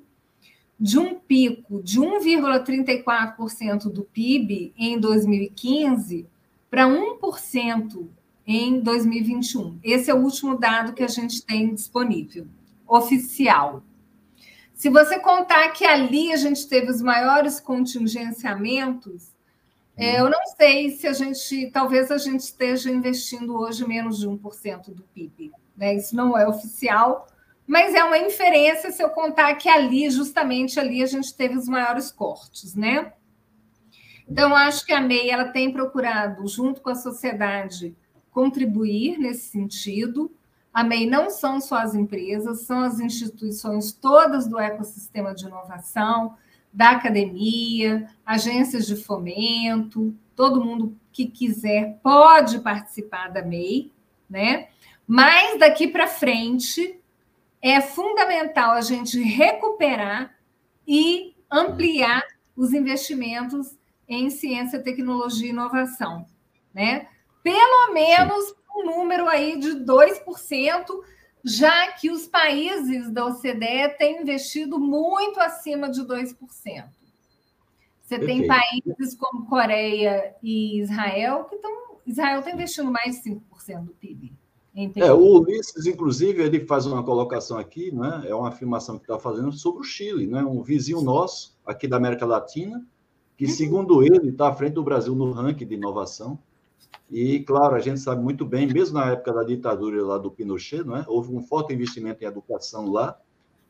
[SPEAKER 2] de um pico de 1,34% do PIB em 2015 para 1% em 2021. Esse é o último dado que a gente tem disponível, oficial. Se você contar que ali a gente teve os maiores contingenciamentos, é, eu não sei se a gente, talvez a gente esteja investindo hoje menos de 1% do PIB. Né? Isso não é oficial, mas é uma inferência se eu contar que ali, justamente ali, a gente teve os maiores cortes, né? Então, acho que a MEI ela tem procurado, junto com a sociedade, contribuir nesse sentido. A MEI não são só as empresas, são as instituições todas do ecossistema de inovação, da academia, agências de fomento, todo mundo que quiser pode participar da MEI, né? Mas daqui para frente é fundamental a gente recuperar e ampliar os investimentos em ciência, tecnologia e inovação, né? pelo menos um número aí de 2%, já que os países da OCDE têm investido muito acima de 2%. Você tem países como Coreia e Israel que estão. Israel está investindo mais de 5% do PIB.
[SPEAKER 1] É, o Ulisses, inclusive, ele faz uma colocação aqui, né? é uma afirmação que está fazendo sobre o Chile, né? um vizinho nosso aqui da América Latina, que, uhum. segundo ele, está à frente do Brasil no ranking de inovação. E, claro, a gente sabe muito bem, mesmo na época da ditadura lá do Pinochet, não é? houve um forte investimento em educação lá,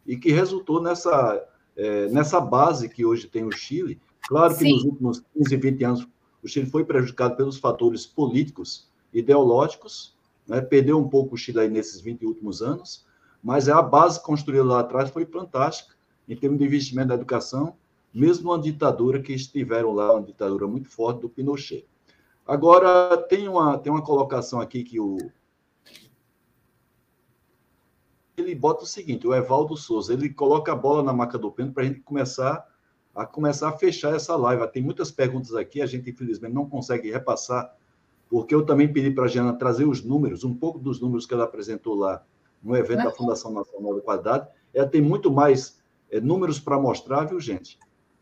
[SPEAKER 1] e que resultou nessa, é, nessa base que hoje tem o Chile. Claro que Sim. nos últimos 15, 20 anos, o Chile foi prejudicado pelos fatores políticos, ideológicos, né? perdeu um pouco o Chile aí nesses 20 últimos anos, mas a base construída lá atrás foi fantástica, em termos de investimento na educação, mesmo uma ditadura que estiveram lá, uma ditadura muito forte do Pinochet. Agora, tem uma, tem uma colocação aqui que o. Ele bota o seguinte, o Evaldo Souza, ele coloca a bola na maca do pênalti para a gente começar a começar a fechar essa live. Tem muitas perguntas aqui, a gente infelizmente não consegue repassar, porque eu também pedi para a Jana trazer os números, um pouco dos números que ela apresentou lá no evento da Fundação Nacional da Qualidade. Ela tem muito mais é, números para mostrar, viu, gente?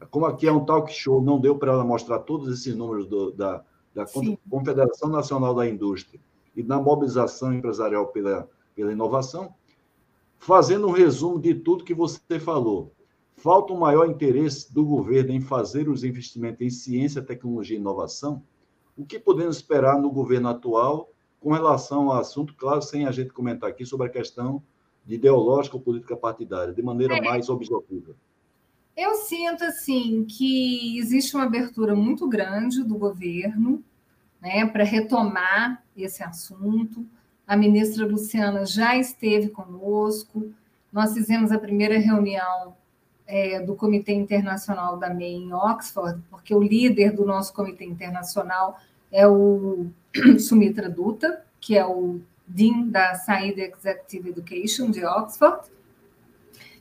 [SPEAKER 1] Como aqui é um talk show, não deu para ela mostrar todos esses números do, da, da Sim. Confederação Nacional da Indústria e da mobilização empresarial pela, pela inovação, fazendo um resumo de tudo que você falou. Falta um maior interesse do governo em fazer os investimentos em ciência, tecnologia e inovação. O que podemos esperar no governo atual com relação ao assunto, claro, sem a gente comentar aqui sobre a questão de ideológica ou política partidária, de maneira é. mais objetiva?
[SPEAKER 2] Eu sinto assim que existe uma abertura muito grande do governo né, para retomar esse assunto. A ministra Luciana já esteve conosco. Nós fizemos a primeira reunião é, do Comitê Internacional da MEI em Oxford, porque o líder do nosso Comitê Internacional é o Sumitra Dutta, que é o Dean da Saída Executive Education de Oxford.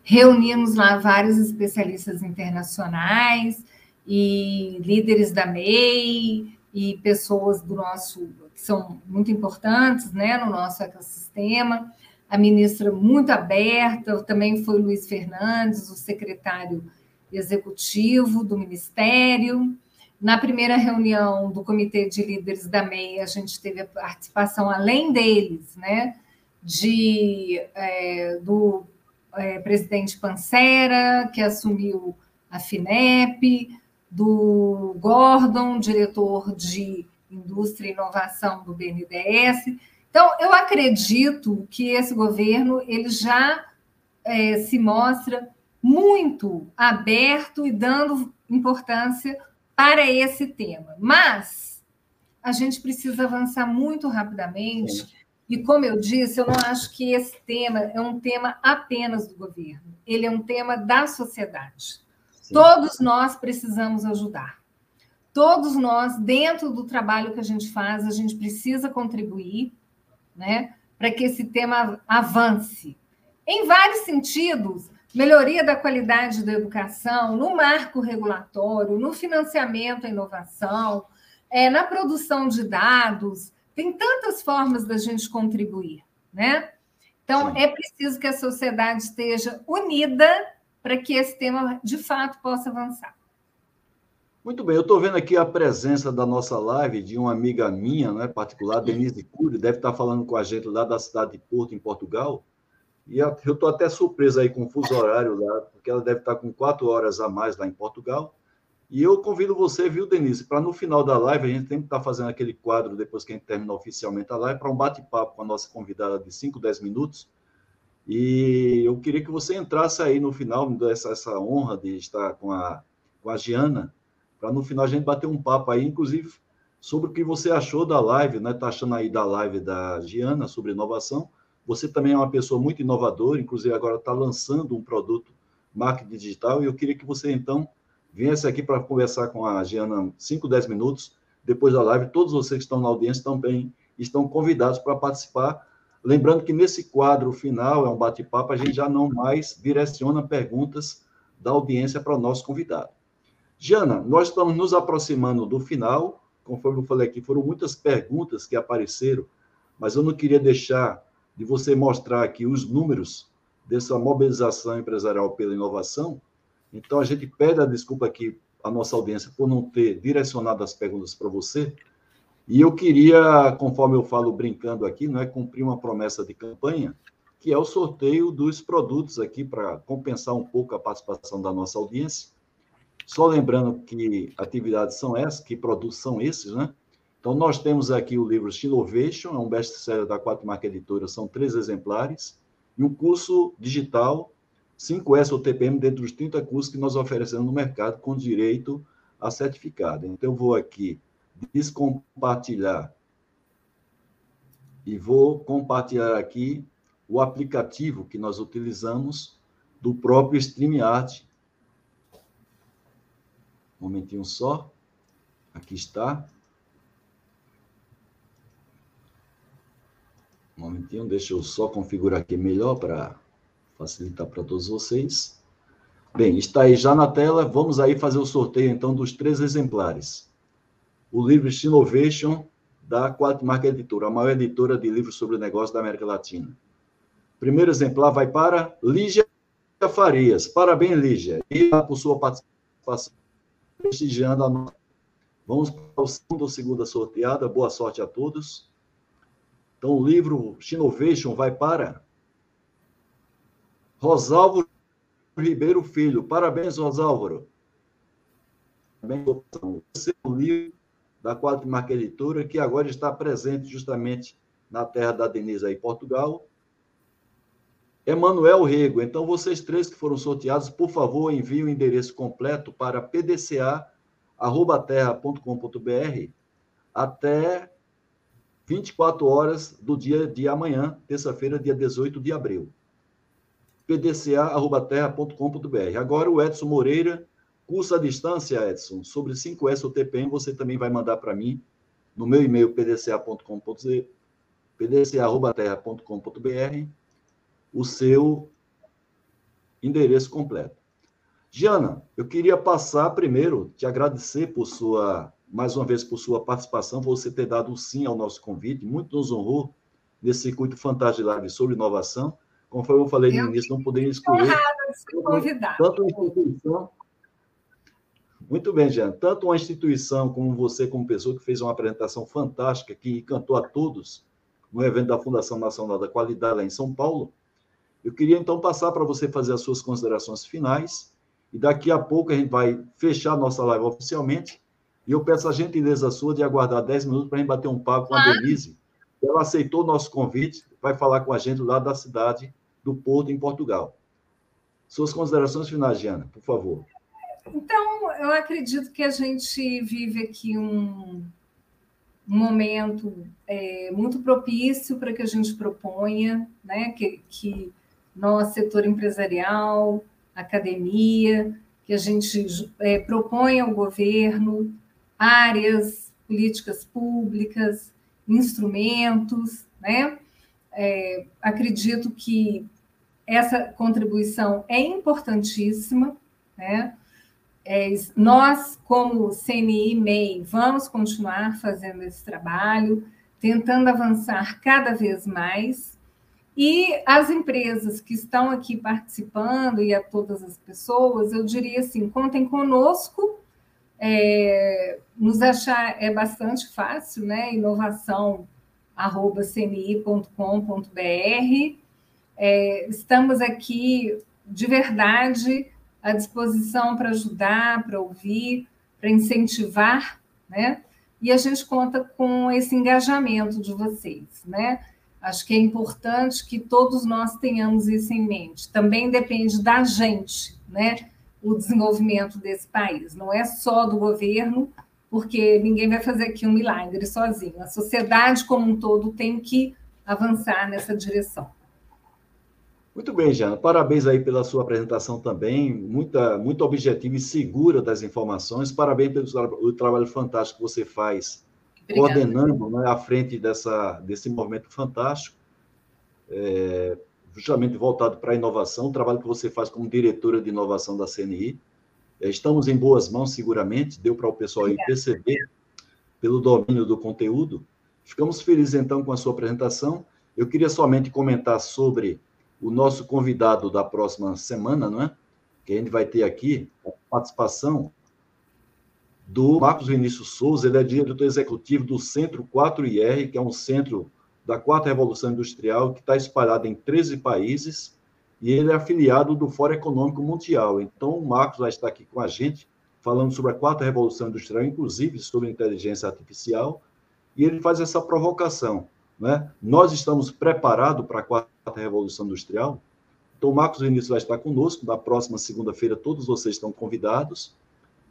[SPEAKER 2] Reunimos lá vários especialistas internacionais e líderes da MEI e pessoas do nosso que são muito importantes, né, no nosso ecossistema. A ministra muito aberta, também foi Luiz Fernandes, o secretário executivo do ministério. Na primeira reunião do Comitê de Líderes da MEI, a gente teve a participação, além deles, né, de, é, do é, presidente Pancera, que assumiu a FINEP, do Gordon, diretor de Indústria e Inovação do BNDES. Então, eu acredito que esse governo ele já é, se mostra muito aberto e dando importância para esse tema. Mas a gente precisa avançar muito rapidamente. Sim. E, como eu disse, eu não acho que esse tema é um tema apenas do governo, ele é um tema da sociedade. Sim. Todos nós precisamos ajudar. Todos nós, dentro do trabalho que a gente faz, a gente precisa contribuir né, para que esse tema avance. Em vários sentidos, melhoria da qualidade da educação, no marco regulatório, no financiamento à inovação, é, na produção de dados, tem tantas formas da gente contribuir, né? Então, Sim. é preciso que a sociedade esteja unida para que esse tema, de fato, possa avançar.
[SPEAKER 1] Muito bem, eu estou vendo aqui a presença da nossa live de uma amiga minha, né, particular, Denise Cury, deve estar falando com a gente lá da cidade de Porto, em Portugal. E eu estou até surpresa aí com o fuso horário lá, porque ela deve estar com quatro horas a mais lá em Portugal. E eu convido você, viu, Denise, para no final da live, a gente tem que estar fazendo aquele quadro, depois que a gente terminar oficialmente a live, para um bate-papo com a nossa convidada de 5, 10 minutos. E eu queria que você entrasse aí no final, me desse essa honra de estar com a, com a Giana, para no final a gente bater um papo aí, inclusive, sobre o que você achou da live, né? Está achando aí da live da Giana sobre inovação você também é uma pessoa muito inovadora, inclusive agora está lançando um produto marketing digital, e eu queria que você, então, viesse aqui para conversar com a Giana 5, 10 minutos, depois da live. Todos vocês que estão na audiência também estão convidados para participar. Lembrando que nesse quadro final, é um bate-papo, a gente já não mais direciona perguntas da audiência para o nosso convidado. Jana, nós estamos nos aproximando do final, conforme eu falei aqui, foram muitas perguntas que apareceram, mas eu não queria deixar de você mostrar aqui os números dessa mobilização empresarial pela inovação. Então, a gente pede a desculpa aqui à nossa audiência por não ter direcionado as perguntas para você. E eu queria, conforme eu falo brincando aqui, não é cumprir uma promessa de campanha, que é o sorteio dos produtos aqui para compensar um pouco a participação da nossa audiência. Só lembrando que atividades são essas, que produtos são esses, né? Então, nós temos aqui o livro Innovation, é um best-seller da Quatro Marca Editora, são três exemplares, e um curso digital 5S ou TPM dentro dos 30 cursos que nós oferecemos no mercado com direito a certificado. Então, eu vou aqui descompartilhar e vou compartilhar aqui o aplicativo que nós utilizamos do próprio StreamYard. Um momentinho só. Aqui está. Um momentinho, deixa eu só configurar aqui melhor para facilitar para todos vocês. Bem, está aí já na tela. Vamos aí fazer o sorteio, então, dos três exemplares. O livro Innovation, da Quatro Marca Editora, a maior editora de livros sobre negócios da América Latina. Primeiro exemplar vai para Lígia Farias. Parabéns, Lígia. E por sua participação, prestigiando a nossa. Vamos para o segundo segunda sorteada. Boa sorte a todos. Então, o livro Innovation vai para Rosalvo Ribeiro Filho. Parabéns, Rosalvo. Esse é o livro da Quatro Marca Editora, que agora está presente justamente na terra da Denise, aí, Portugal. Emanuel Rego. Então, vocês três que foram sorteados, por favor, enviem o endereço completo para pdca.terra.com.br até 24 horas do dia de amanhã, terça-feira, dia 18 de abril. pdca.terra.com.br. Agora o Edson Moreira, curso à distância, Edson, sobre 5S ou TPM, você também vai mandar para mim no meu e-mail pdca.com.br pdca.terra.com.br o seu endereço completo. Giana, eu queria passar primeiro, te agradecer por sua mais uma vez por sua participação, você ter dado o sim ao nosso convite, muito nos honrou nesse circuito fantástico de live sobre inovação. Conforme eu falei no início, não poderia escolher. Tanto uma instituição. Muito bem, Jean. Tanto uma instituição como você, como pessoa, que fez uma apresentação fantástica, que encantou a todos no evento da Fundação Nacional da Qualidade lá em São Paulo. Eu queria então passar para você fazer as suas considerações finais. E daqui a pouco a gente vai fechar a nossa live oficialmente e eu peço a gentileza sua de aguardar 10 minutos para a gente bater um papo com a Denise, ela aceitou o nosso convite, vai falar com a gente lá da cidade do Porto, em Portugal. Suas considerações finais, Diana, por favor.
[SPEAKER 2] Então, eu acredito que a gente vive aqui um, um momento é, muito propício para que a gente proponha, né, que, que nosso setor empresarial, academia, que a gente é, proponha ao governo áreas, políticas públicas, instrumentos, né? É, acredito que essa contribuição é importantíssima, né? É, nós, como CNI MEI, vamos continuar fazendo esse trabalho, tentando avançar cada vez mais. E as empresas que estão aqui participando e a todas as pessoas, eu diria assim: contem conosco. É, nos achar é bastante fácil, né? Inovação cni.com.br. É, estamos aqui de verdade à disposição para ajudar, para ouvir, para incentivar, né? E a gente conta com esse engajamento de vocês, né? Acho que é importante que todos nós tenhamos isso em mente. Também depende da gente, né? O desenvolvimento desse país. Não é só do governo, porque ninguém vai fazer aqui um milagre sozinho. A sociedade como um todo tem que avançar nessa direção.
[SPEAKER 1] Muito bem, Jana. Parabéns aí pela sua apresentação também, muita, muito objetiva e segura das informações. Parabéns pelo trabalho fantástico que você faz, Obrigada. coordenando né, à frente dessa, desse movimento fantástico, é, justamente voltado para a inovação, o trabalho que você faz como diretora de inovação da CNI. É, estamos em boas mãos, seguramente, deu para o pessoal aí perceber pelo domínio do conteúdo. Ficamos felizes, então, com a sua apresentação. Eu queria somente comentar sobre o nosso convidado da próxima semana, não é? Que a gente vai ter aqui a participação do Marcos Vinícius Souza, ele é diretor executivo do Centro 4IR, que é um centro da Quarta Revolução Industrial, que está espalhado em 13 países, e ele é afiliado do Fórum Econômico Mundial. Então, o Marcos vai estar aqui com a gente, falando sobre a Quarta Revolução Industrial, inclusive sobre inteligência artificial, e ele faz essa provocação. Né? Nós estamos preparados para a quarta revolução industrial. Então, o Marcos Vinícius vai estar conosco. Na próxima segunda-feira, todos vocês estão convidados.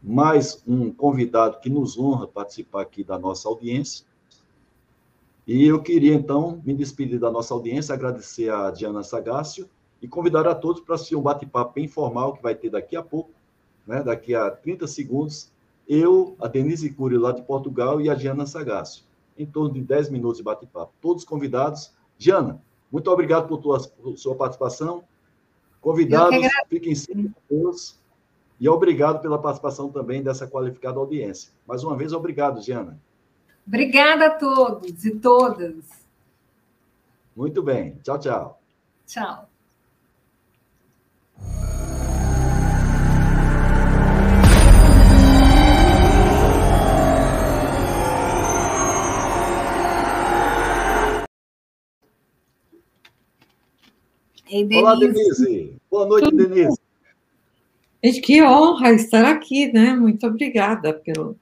[SPEAKER 1] Mais um convidado que nos honra participar aqui da nossa audiência. E eu queria, então, me despedir da nossa audiência, agradecer a Diana Sagácio e convidar a todos para assistir um bate-papo informal que vai ter daqui a pouco, né? daqui a 30 segundos, eu, a Denise Cury, lá de Portugal, e a Diana Sagácio em torno de 10 minutos de bate-papo. Todos convidados. Diana, muito obrigado por, tua, por sua participação. Convidados, fiquem sempre todos. E obrigado pela participação também dessa qualificada audiência. Mais uma vez, obrigado, Diana.
[SPEAKER 2] Obrigada a todos e todas.
[SPEAKER 1] Muito bem. Tchau, tchau.
[SPEAKER 2] Tchau.
[SPEAKER 1] Ei, Denise. Olá, Denise. Boa noite, Tudo Denise.
[SPEAKER 3] Gente, que honra estar aqui, né? Muito obrigada pelo,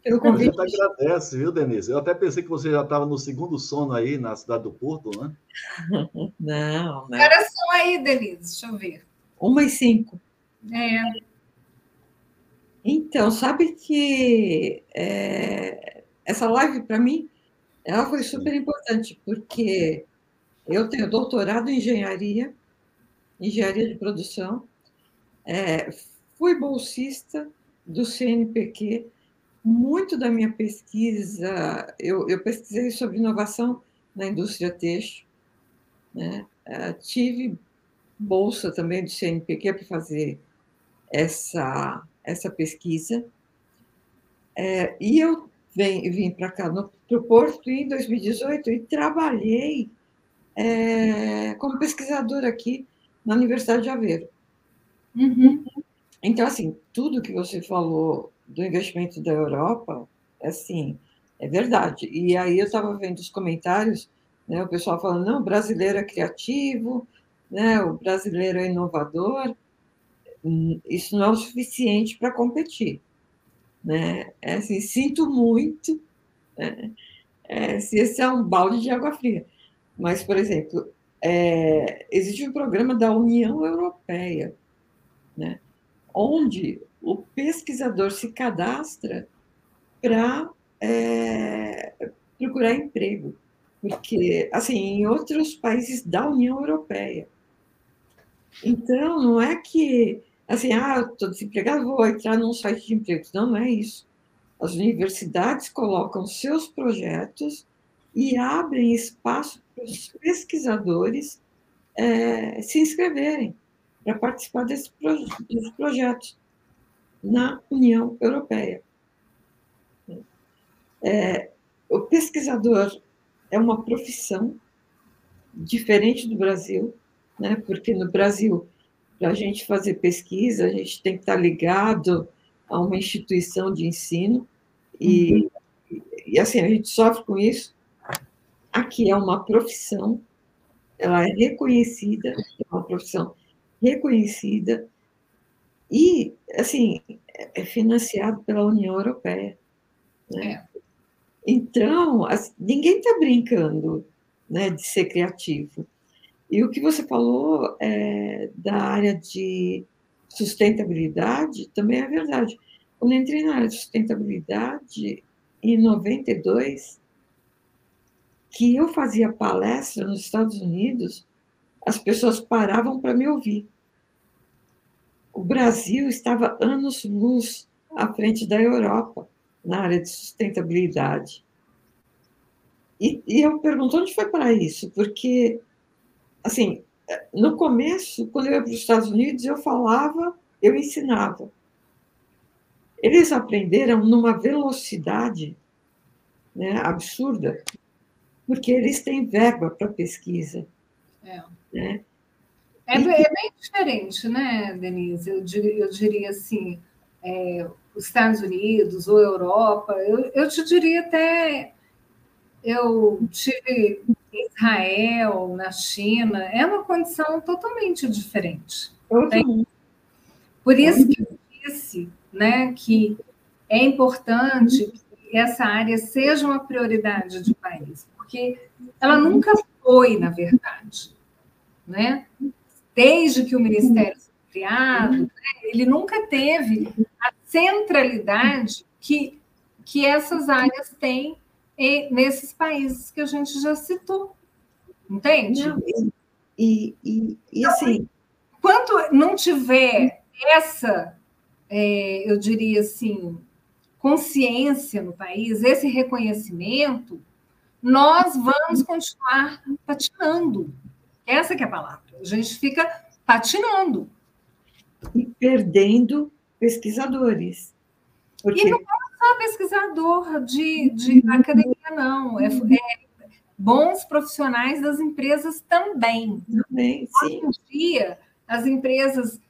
[SPEAKER 3] pelo convite.
[SPEAKER 1] A gente agradece, viu, Denise? Eu até pensei que você já estava no segundo sono aí na cidade do Porto, né?
[SPEAKER 3] Não, não.
[SPEAKER 2] Era só aí, Denise, deixa eu ver.
[SPEAKER 3] Uma e cinco.
[SPEAKER 2] É.
[SPEAKER 3] Então, sabe que é, essa live, para mim, ela foi super importante, porque eu tenho doutorado em engenharia, engenharia de produção, é, fui bolsista do CNPq. Muito da minha pesquisa, eu, eu pesquisei sobre inovação na indústria têxtil, né? É, tive bolsa também do CNPq para fazer essa, essa pesquisa. É, e eu vim, vim para cá, para o Porto, em 2018, e trabalhei é, como pesquisadora aqui na Universidade de Aveiro. Uhum. Então, assim, tudo que você falou do investimento da Europa, assim, é verdade. E aí eu estava vendo os comentários, né, o pessoal falando, não, o brasileiro é criativo, né, o brasileiro é inovador. Hum, isso não é o suficiente para competir. Né? É assim, sinto muito, né? é, se esse é um balde de água fria. Mas, por exemplo, é, existe um programa da União Europeia, né, onde o pesquisador se cadastra para é, procurar emprego, porque, assim, em outros países da União Europeia. Então, não é que, assim, ah, estou desempregado, vou entrar num site de empregos. Não, não é isso. As universidades colocam seus projetos e abrem espaço para os pesquisadores é, se inscreverem para participar desse, dos projetos na União Europeia. É, o pesquisador é uma profissão diferente do Brasil, né? porque no Brasil, para a gente fazer pesquisa, a gente tem que estar ligado a uma instituição de ensino, e, uhum. e assim, a gente sofre com isso. Aqui é uma profissão, ela é reconhecida, é uma profissão reconhecida, e, assim, é financiado pela União Europeia. Né? É. Então, assim, ninguém está brincando né, de ser criativo. E o que você falou é, da área de sustentabilidade também é verdade. Quando entrei na área de sustentabilidade, em 92, que eu fazia palestra nos Estados Unidos, as pessoas paravam para me ouvir. O Brasil estava anos-luz à frente da Europa na área de sustentabilidade. E, e eu pergunto onde foi para isso, porque, assim, no começo, quando eu ia para os Estados Unidos, eu falava, eu ensinava. Eles aprenderam numa velocidade né, absurda, porque eles têm verba para pesquisa.
[SPEAKER 2] É. Né? É, é, bem diferente, né, Denise? Eu, eu diria assim, é, os Estados Unidos ou Europa, eu, eu te diria até, eu tive Israel, na China, é uma condição totalmente diferente. Por isso que eu disse né, que é importante que essa área seja uma prioridade de país, porque ela nunca foi, na verdade. Né? Desde que o Ministério foi criado, né, ele nunca teve a centralidade que, que essas áreas têm nesses países que a gente já citou. Entende?
[SPEAKER 3] e, e, e assim.
[SPEAKER 2] Quanto não tiver essa é, eu diria assim, consciência no país, esse reconhecimento, nós vamos continuar patinando. Essa é a palavra. A gente fica patinando.
[SPEAKER 3] E perdendo pesquisadores.
[SPEAKER 2] Porque... E não é só pesquisador de, de academia, não. É, é, bons profissionais das empresas também.
[SPEAKER 3] Também, sim.
[SPEAKER 2] Hoje em dia, as empresas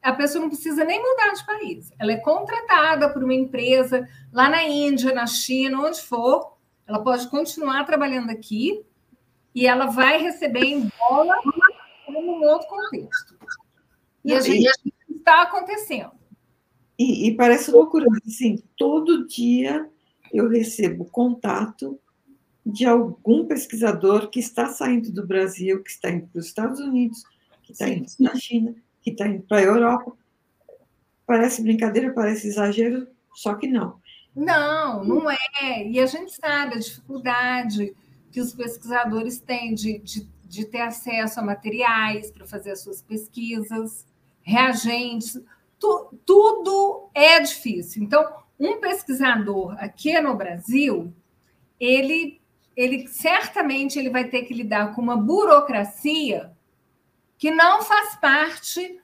[SPEAKER 2] a pessoa não precisa nem mudar de país. Ela é contratada por uma empresa lá na Índia, na China, onde for. Ela pode continuar trabalhando aqui e ela vai receber em dólar num outro contexto. E a gente está acontecendo.
[SPEAKER 3] E, e, parece loucura, assim, todo dia eu recebo contato de algum pesquisador que está saindo do Brasil, que está indo para os Estados Unidos, que está indo para a China, que está indo para a Europa. Parece brincadeira, parece exagero, só que não.
[SPEAKER 2] Não, não é. E a gente sabe a dificuldade que os pesquisadores têm de, de, de ter acesso a materiais para fazer as suas pesquisas, reagentes, tu, tudo é difícil. Então, um pesquisador aqui no Brasil, ele, ele certamente ele vai ter que lidar com uma burocracia que não faz parte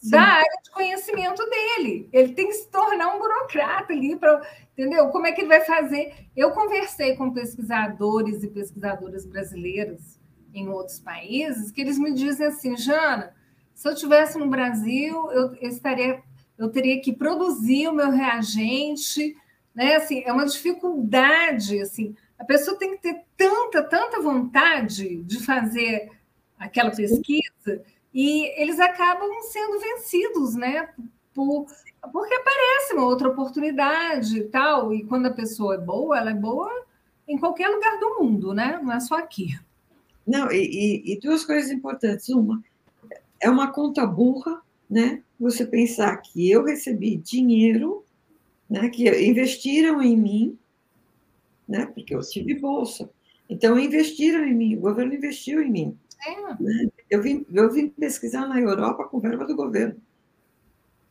[SPEAKER 2] Sim. da área de conhecimento dele. Ele tem que se tornar um burocrata ali para, entendeu? Como é que ele vai fazer? Eu conversei com pesquisadores e pesquisadoras brasileiras em outros países que eles me dizem assim, Jana, se eu tivesse no Brasil, eu, eu estaria, eu teria que produzir o meu reagente, né? Assim, é uma dificuldade, assim. A pessoa tem que ter tanta, tanta vontade de fazer aquela pesquisa, e eles acabam sendo vencidos, né? Por, porque aparece uma outra oportunidade e tal, e quando a pessoa é boa, ela é boa em qualquer lugar do mundo, né? Não é só aqui.
[SPEAKER 3] Não, e, e, duas coisas importantes. Uma, é uma conta burra, né? Você pensar que eu recebi dinheiro, né? Que investiram em mim, né? Porque eu tive bolsa. Então, investiram em mim, o governo investiu em mim. É. Né? Eu, vim, eu vim pesquisar na Europa com verba do governo,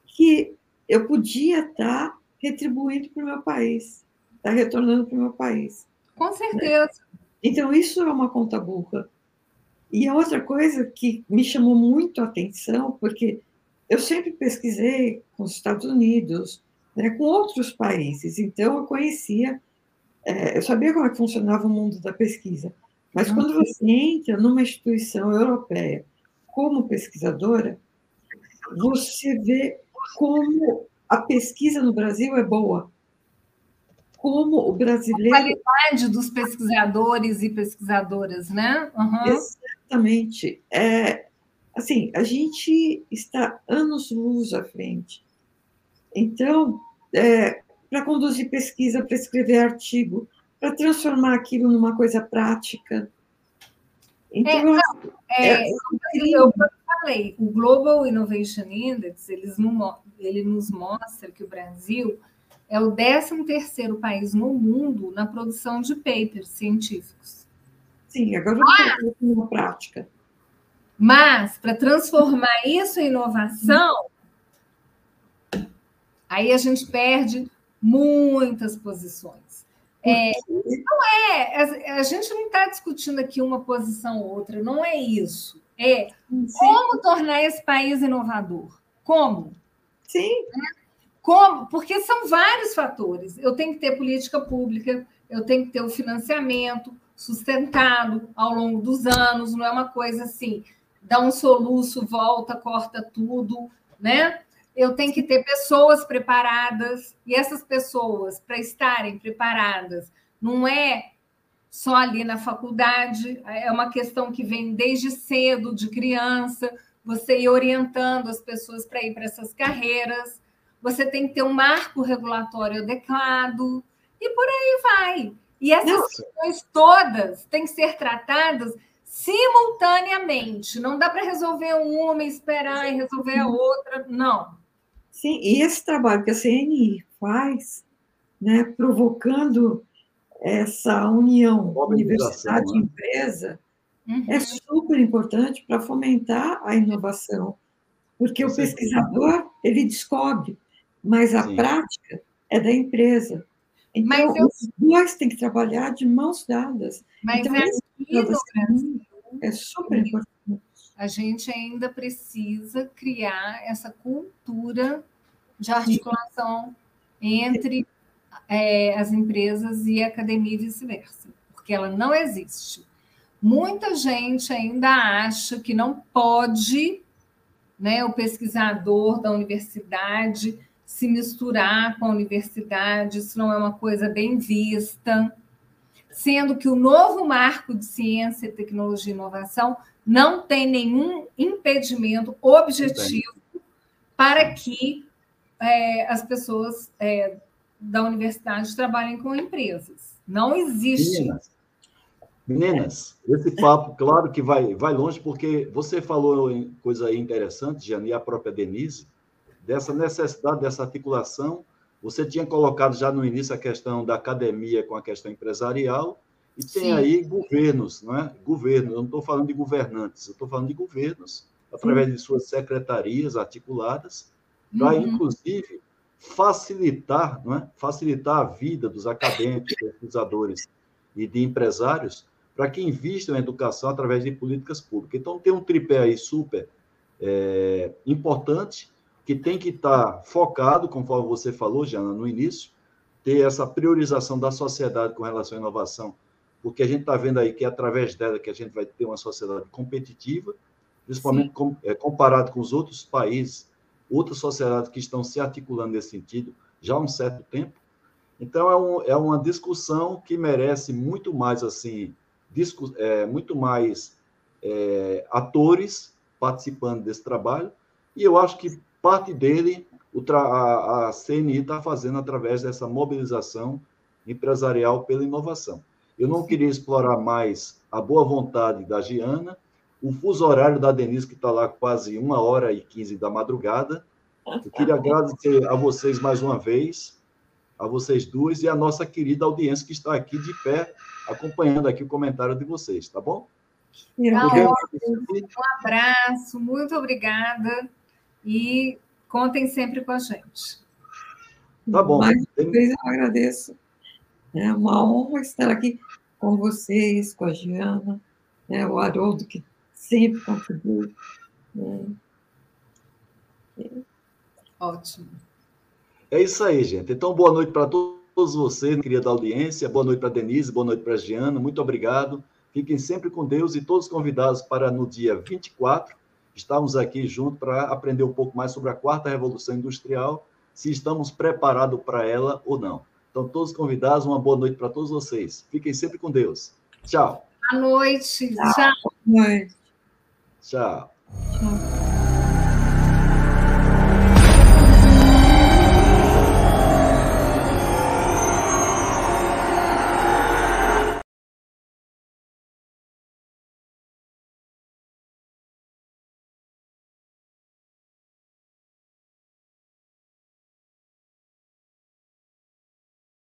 [SPEAKER 3] que eu podia estar retribuindo para o meu país, estar retornando para o meu país.
[SPEAKER 2] Com certeza. Né?
[SPEAKER 3] Então, isso é uma conta burra. E a outra coisa que me chamou muito a atenção, porque eu sempre pesquisei com os Estados Unidos, né, com outros países, então eu conhecia, é, eu sabia como é que funcionava o mundo da pesquisa. Mas quando você entra numa instituição europeia como pesquisadora, você vê como a pesquisa no Brasil é boa como o brasileiro. A
[SPEAKER 2] qualidade dos pesquisadores e pesquisadoras, né?
[SPEAKER 3] Uhum. Exatamente. É, assim, a gente está anos-luz à frente. Então, é, para conduzir pesquisa, para escrever artigo, para transformar aquilo numa coisa prática.
[SPEAKER 2] Então, é, é, é, eu falei, o Global Innovation Index, eles não, ele nos mostra que o Brasil é o 13º país no mundo na produção de papers científicos.
[SPEAKER 3] Sim, agora ah, uma prática.
[SPEAKER 2] Mas, para transformar isso em inovação, aí a gente perde muitas posições. É, não é, a, gente não está discutindo aqui uma posição ou outra, não é isso. É Sim. como tornar esse país inovador. Como?
[SPEAKER 3] Sim.
[SPEAKER 2] Como? Porque são vários fatores. Eu tenho que ter política pública, eu tenho que ter o financiamento sustentado ao longo dos anos, não é uma coisa assim, dá um soluço, volta, corta tudo, né? Eu tenho que ter pessoas preparadas, e essas pessoas, para estarem preparadas, não é só ali na faculdade, é uma questão que vem desde cedo, de criança, você ir orientando as pessoas para ir para essas carreiras você tem que ter um marco regulatório adequado, e por aí vai. E essas Nossa. questões todas têm que ser tratadas simultaneamente. Não dá para resolver uma e esperar e resolver a outra, não.
[SPEAKER 3] Sim, e esse trabalho que a CNI faz, né, provocando essa união universidade-empresa, né? uhum. é super importante para fomentar a inovação, porque o pesquisador ele descobre mas a Sim. prática é da empresa. Então, eu... os dois têm que trabalhar de mãos dadas.
[SPEAKER 2] Mas
[SPEAKER 3] então,
[SPEAKER 2] aqui no Brasil,
[SPEAKER 3] é super importante.
[SPEAKER 2] A gente ainda precisa criar essa cultura de articulação entre é, as empresas e a academia e vice-versa, porque ela não existe. Muita gente ainda acha que não pode né, o pesquisador da universidade se misturar com a universidade, isso não é uma coisa bem vista, sendo que o novo marco de ciência, tecnologia e inovação não tem nenhum impedimento objetivo para que é, as pessoas é, da universidade trabalhem com empresas. Não existe.
[SPEAKER 1] Meninas, meninas, esse papo, claro que vai, vai longe, porque você falou em coisa interessante, Jane, e a própria Denise, dessa necessidade dessa articulação. Você tinha colocado já no início a questão da academia com a questão empresarial, e tem Sim. aí governos, não é? Governos, eu não estou falando de governantes, eu estou falando de governos, através Sim. de suas secretarias articuladas, para, uhum. inclusive, facilitar, não é? facilitar a vida dos acadêmicos, pesquisadores e de empresários, para que invistam em educação através de políticas públicas. Então, tem um tripé aí super é, importante, que tem que estar focado, conforme você falou, Jana, no início, ter essa priorização da sociedade com relação à inovação, porque a gente está vendo aí que é através dela que a gente vai ter uma sociedade competitiva, principalmente com, é, comparado com os outros países, outras sociedades que estão se articulando nesse sentido já há um certo tempo. Então, é, um, é uma discussão que merece muito mais, assim, discu é, muito mais é, atores participando desse trabalho, e eu acho que Parte dele a, a CNI está fazendo através dessa mobilização empresarial pela inovação. Eu não queria explorar mais a boa vontade da Giana, o fuso horário da Denise, que está lá quase uma hora e quinze da madrugada. Eu queria agradecer a vocês mais uma vez, a vocês duas e a nossa querida audiência que está aqui de pé, acompanhando aqui o comentário de vocês, tá bom?
[SPEAKER 2] Tá um abraço, muito obrigada e contem sempre com a gente.
[SPEAKER 1] Tá bom.
[SPEAKER 3] Mais uma vez eu agradeço. É uma honra estar aqui com vocês, com a Giana, né, o Haroldo, que sempre contribui. Né.
[SPEAKER 2] Ótimo.
[SPEAKER 1] É isso aí, gente. Então, boa noite para todos vocês, querida audiência. Boa noite para Denise, boa noite para Giana. Muito obrigado. Fiquem sempre com Deus e todos convidados para no dia 24 estarmos aqui juntos para aprender um pouco mais sobre a quarta revolução industrial, se estamos preparados para ela ou não. Então, todos convidados, uma boa noite para todos vocês. Fiquem sempre com Deus. Tchau.
[SPEAKER 2] Boa noite. Tchau.
[SPEAKER 3] Boa noite.
[SPEAKER 1] Tchau. Tchau.